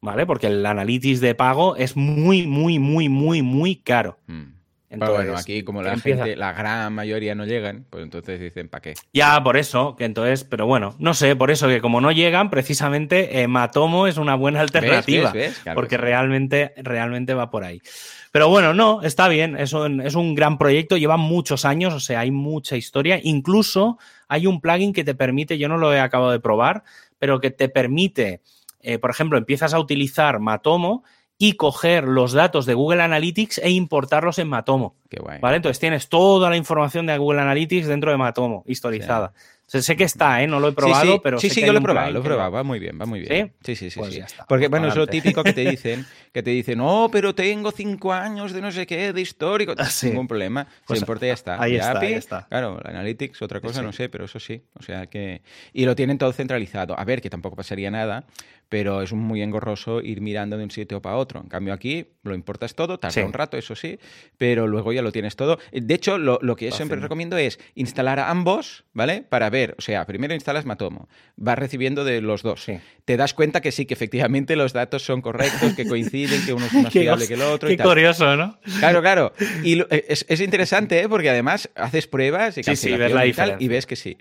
Speaker 1: ¿vale? Porque el Analytics de pago es muy, muy, muy, muy, muy caro.
Speaker 2: Mm.
Speaker 1: Entonces,
Speaker 2: bueno, aquí como la
Speaker 1: empieza-
Speaker 2: gente, la gran mayoría no llegan, pues entonces dicen, ¿para qué?
Speaker 1: Ya, por eso, que entonces, pero bueno, no sé, por eso que como no llegan, precisamente eh, Matomo es una buena alternativa.
Speaker 2: ¿Ves? ¿Ves? Claro
Speaker 1: porque realmente, realmente va por ahí. Pero bueno, no, está bien, es un, es un gran proyecto, lleva muchos años, o sea, hay mucha historia. Incluso hay un plugin que te permite, yo no lo he acabado de probar, pero que te permite, eh, por ejemplo, empiezas a utilizar Matomo y coger los datos de Google Analytics e importarlos en Matomo.
Speaker 2: Qué guay.
Speaker 1: ¿Vale? Entonces tienes toda la información de Google Analytics dentro de Matomo, historizada. O sea, sé que está, ¿eh? No lo he probado,
Speaker 2: sí, sí,
Speaker 1: pero
Speaker 2: sí,
Speaker 1: sé
Speaker 2: sí,
Speaker 1: que
Speaker 2: yo lo he probado, lo he probado, va muy bien, va muy bien.
Speaker 1: ¿Sí?
Speaker 2: Sí, sí, sí.
Speaker 1: Pues
Speaker 2: sí.
Speaker 1: ya está,
Speaker 2: Porque, bueno, es lo típico que te dicen, que te dicen, oh, pero tengo cinco años de no sé qué, de histórico.
Speaker 1: Ah, sí.
Speaker 2: Ningún problema,
Speaker 1: Pues
Speaker 2: se importa y ya está.
Speaker 1: ahí está,
Speaker 2: API,
Speaker 1: ahí está.
Speaker 2: Claro, la Analytics, otra cosa,
Speaker 1: Sí.
Speaker 2: no sé, pero eso sí. O sea que... Y lo tienen todo centralizado. A ver, que tampoco pasaría nada, pero es muy engorroso ir mirando de un sitio para otro. En cambio aquí lo importas todo, tarda
Speaker 1: Sí.
Speaker 2: un rato, eso sí, pero luego ya lo tienes todo. De hecho, lo, lo que yo siempre recomiendo es instalar a ambos, ¿vale? Para ver, o sea, primero instalas Matomo, vas recibiendo de los dos.
Speaker 1: Sí.
Speaker 2: Te das cuenta que sí, que efectivamente los datos son correctos, que coinciden, que uno es más fiable que el otro.
Speaker 1: Qué
Speaker 2: y tal.
Speaker 1: curioso, ¿no?
Speaker 2: Claro, claro. Y lo- es, es interesante, ¿eh? porque además haces pruebas y
Speaker 1: Sí, sí, ves
Speaker 2: calculación
Speaker 1: la
Speaker 2: y tal,
Speaker 1: diferencia.
Speaker 2: y ves que sí.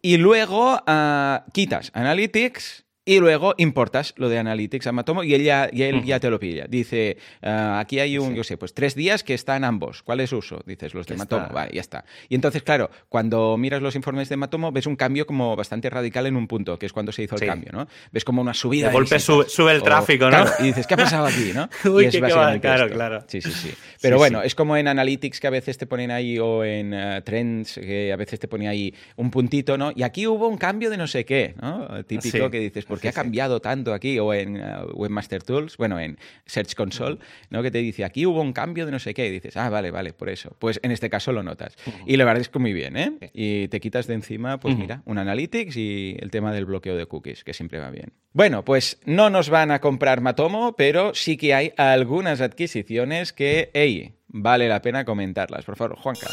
Speaker 2: Y luego ah, quitas Analytics y luego importas lo de Analytics a Matomo y él ya, y él ya te lo pilla. Dice, ah, aquí hay un, yo sé, pues tres días que están ambos. ¿Cuáles uso? Dices, los de
Speaker 1: Ya
Speaker 2: Matomo.
Speaker 1: está.
Speaker 2: Vale, ya está. Y entonces, claro, cuando miras los informes de Matomo, ves un cambio como bastante radical en un punto, que es cuando se hizo
Speaker 1: Sí.
Speaker 2: el cambio, ¿no? Ves como una subida.
Speaker 1: De golpe sube- sube el
Speaker 2: O-
Speaker 1: tráfico, ¿no?
Speaker 2: claro, y dices, ¿qué ha pasado aquí, no?
Speaker 1: Uy,
Speaker 2: Y es
Speaker 1: qué-
Speaker 2: básicamente
Speaker 1: claro,
Speaker 2: esto.
Speaker 1: claro.
Speaker 2: Sí, sí, sí. Pero
Speaker 1: Sí,
Speaker 2: bueno, es como en Analytics que a veces te ponen ahí o en eh, Trends que a veces te pone ahí un puntito, ¿no? Y aquí hubo un cambio de no sé qué, ¿no? Típico que dices, ¿por qué
Speaker 1: Sí,
Speaker 2: ha
Speaker 1: sí.
Speaker 2: cambiado tanto aquí? O en eh, Webmaster Tools, bueno, en Search Console, ¿no? Que te dice, aquí hubo un cambio de no sé qué. Y dices, ah, vale, vale, por eso. Pues en este caso lo notas. Y la verdad es que muy bien, ¿eh? Y te quitas de encima, pues mira, un Analytics y el tema del bloqueo de cookies, que siempre va bien. Bueno, pues no nos van a comprar Matomo, pero sí que hay algunas adquisiciones que, hey, vale la pena comentarlas. Por favor, Juanca.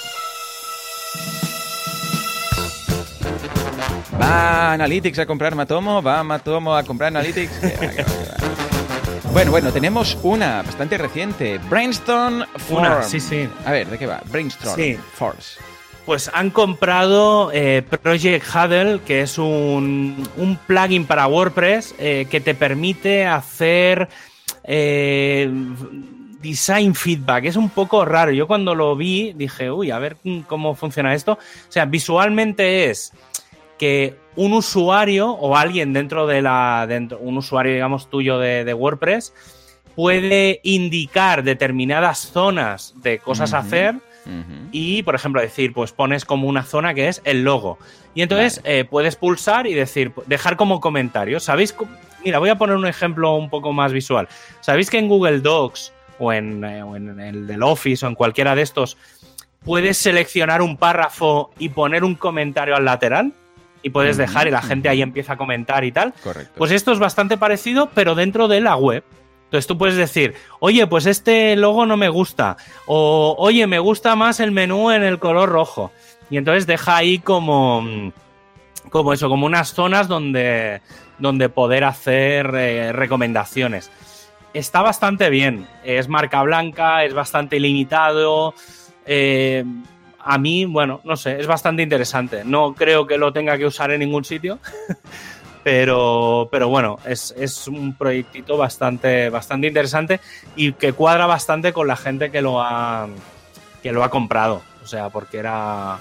Speaker 2: ¿Va Analytics a comprar Matomo? ¿Va Matomo a comprar Analytics? Bueno, bueno, tenemos una bastante reciente. Brainstorm.
Speaker 1: Una, sí, sí.
Speaker 2: A ver, ¿de qué va? Brainstorm
Speaker 1: Sí.
Speaker 2: Force.
Speaker 1: Pues han comprado eh, Project Huddle, que es un, un plugin para WordPress eh, que te permite hacer eh, design feedback. Es un poco raro. Yo cuando lo vi dije, uy, a ver cómo funciona esto. O sea, visualmente es que un usuario o alguien dentro de la. Dentro, un usuario, digamos, tuyo de, de WordPress puede indicar determinadas zonas de cosas a hacer y, por ejemplo, decir, pues pones como una zona que es el logo. Y entonces eh, puedes pulsar y decir, dejar como comentario. ¿Sabéis? Mira, voy a poner un ejemplo un poco más visual. ¿Sabéis que en Google Docs o en, eh, o en el del Office o en cualquiera de estos puedes seleccionar un párrafo y poner un comentario al lateral? Y puedes dejar y la gente ahí empieza a comentar y tal.
Speaker 2: Correcto.
Speaker 1: Pues esto es bastante parecido, pero dentro de la web. Entonces tú puedes decir, oye, pues este logo no me gusta, o oye, me gusta más el menú en el color rojo. Y entonces deja ahí como, como eso, como unas zonas donde, donde poder hacer eh, recomendaciones. Está bastante bien, es marca blanca, es bastante limitado. Eh, a mí, bueno, no sé, es bastante interesante. No creo que lo tenga que usar en ningún sitio. Pero, pero bueno, es, es, un proyectito bastante, bastante interesante y que cuadra bastante con la gente que lo ha, que lo ha comprado. O sea, porque era,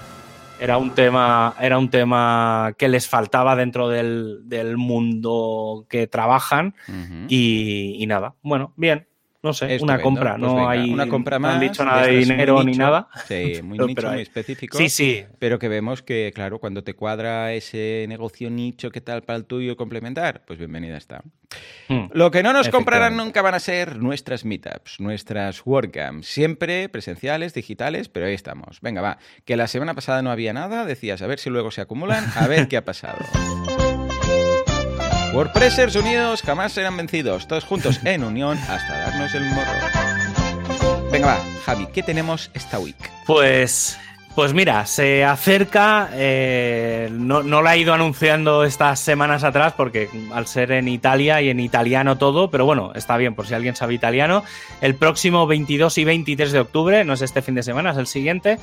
Speaker 1: era un tema, era un tema que les faltaba dentro del, del mundo que trabajan y, y, nada. Bueno, bien. No sé, una compra, pues no hay
Speaker 2: una compra más,
Speaker 1: no han dicho nada de dinero ni nada.
Speaker 2: Sí, muy nicho, muy específico.
Speaker 1: Sí, sí.
Speaker 2: Pero que vemos que, claro, cuando te cuadra ese negocio nicho, ¿qué tal para el tuyo complementar? Pues bienvenida está. Hmm. Lo que no nos comprarán nunca van a ser nuestras meetups, nuestras WordCamps, siempre presenciales, digitales, pero ahí estamos. Venga, va, que la semana pasada no había nada, decías, a ver si luego se acumulan, a ver qué ha pasado. WordPressers unidos jamás serán vencidos, todos juntos en unión hasta darnos el morro. Venga, va, Javi, ¿qué tenemos esta week?
Speaker 1: Pues pues mira, se acerca, eh, no, no la he ido anunciando estas semanas atrás porque al ser en Italia y en italiano todo, pero bueno, está bien por si alguien sabe italiano. El próximo 22 y 23 de octubre, no es este fin de semana, es el siguiente,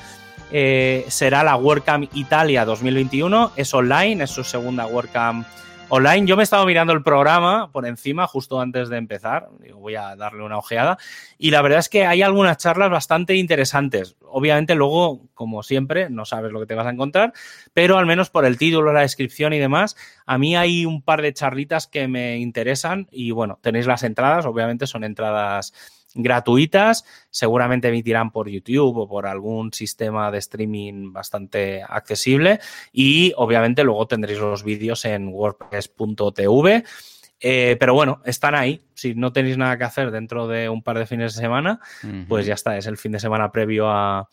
Speaker 1: eh, será la WordCamp Italia 2021, es online, es su segunda WordCamp online. Yo me he estado mirando el programa por encima justo antes de empezar. voy a darle una ojeada. Y la verdad es que hay algunas charlas bastante interesantes. Obviamente, luego, como siempre, no sabes lo que te vas a encontrar, pero al menos por el título, la descripción y demás, a mí hay un par de charlitas que me interesan. Y bueno, tenéis las entradas, obviamente son entradas gratuitas, seguramente emitirán por YouTube o por algún sistema de streaming bastante accesible y obviamente luego tendréis los vídeos en wordpress.tv. Eh, pero bueno, están ahí. Si no tenéis nada que hacer dentro de un par de fines de semana, pues ya está. Es el fin de semana previo a,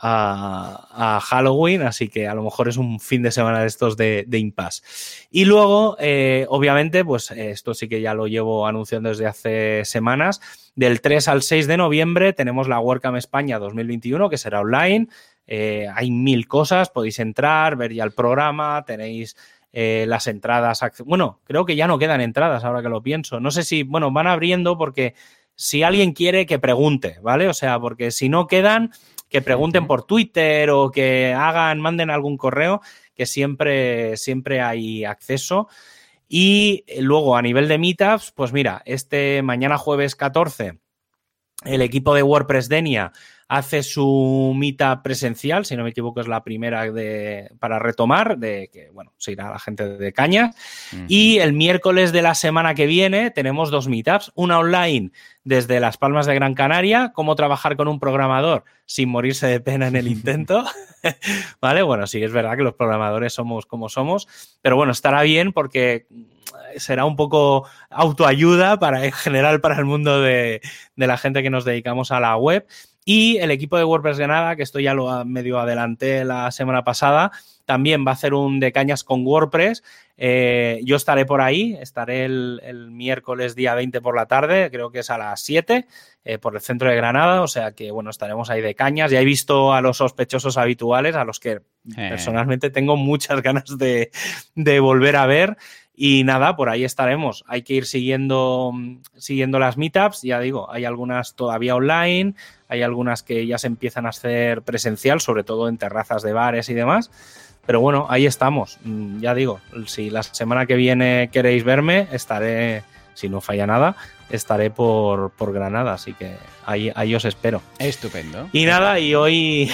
Speaker 1: a, Halloween, así que a lo mejor es un fin de semana de estos de, de impasse. Y luego, eh, obviamente, pues esto sí que ya lo llevo anunciando desde hace semanas. Del 3 al 6 de noviembre tenemos la WordCamp España 2021, que será online. Eh, hay mil cosas, podéis entrar, ver ya el programa, tenéis eh, las entradas. Bueno, creo que ya no quedan entradas ahora que lo pienso. No sé si, bueno, van abriendo porque si alguien quiere que pregunte, ¿vale? O sea, porque si no quedan, que pregunten por Twitter o que hagan, manden algún correo, que siempre, siempre hay acceso. Y luego a nivel de meetups, pues mira, este mañana jueves 14, el equipo de WordPress Denia hace su meetup presencial, si no me equivoco es la primera de, para retomar, de que, bueno, se irá la gente de Caña. Y el miércoles de la semana que viene tenemos dos meetups, una online desde Las Palmas de Gran Canaria, cómo trabajar con un programador sin morirse de pena en el intento. ¿Vale? Bueno, sí, es verdad que los programadores somos como somos, pero bueno, estará bien porque será un poco autoayuda para, en general para el mundo de, de la gente que nos dedicamos a la web. Y el equipo de WordPress Granada, que esto ya lo medio adelanté la semana pasada, también va a hacer un de cañas con WordPress. Eh, yo estaré por ahí, estaré el, miércoles día 20 por la tarde, creo que es a las 7, eh, por el centro de Granada, o sea que bueno, estaremos ahí de cañas. Ya he visto a los sospechosos habituales, a los que eh. personalmente tengo muchas ganas de, de volver a ver. Y nada, por ahí estaremos. Hay que ir siguiendo, siguiendo las meetups. Ya digo, hay algunas todavía online, hay algunas que ya se empiezan a hacer presencial, sobre todo en terrazas de bares y demás. Pero bueno, ahí estamos. Mm, ya digo, si la semana que viene queréis verme, estaré, si no falla nada, estaré por, por Granada, así que ahí, ahí, os espero.
Speaker 2: Estupendo.
Speaker 1: Y nada, y hoy,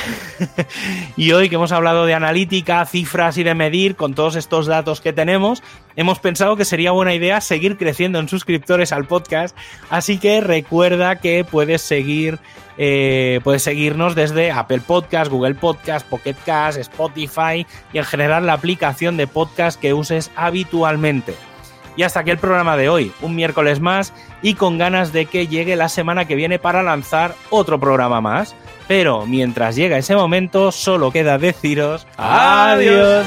Speaker 1: y hoy que hemos hablado de analítica, cifras y de medir con todos estos datos que tenemos, hemos pensado que sería buena idea seguir creciendo en suscriptores al podcast, así que recuerda que puedes seguir eh, puedes seguirnos desde Apple Podcast, Google Podcast, Pocket Cast, Spotify y en general la aplicación de podcast que uses habitualmente. Y hasta aquí el programa de hoy, un miércoles más y con ganas de que llegue la semana que viene para lanzar otro programa más. Pero mientras llega ese momento, solo queda deciros adiós.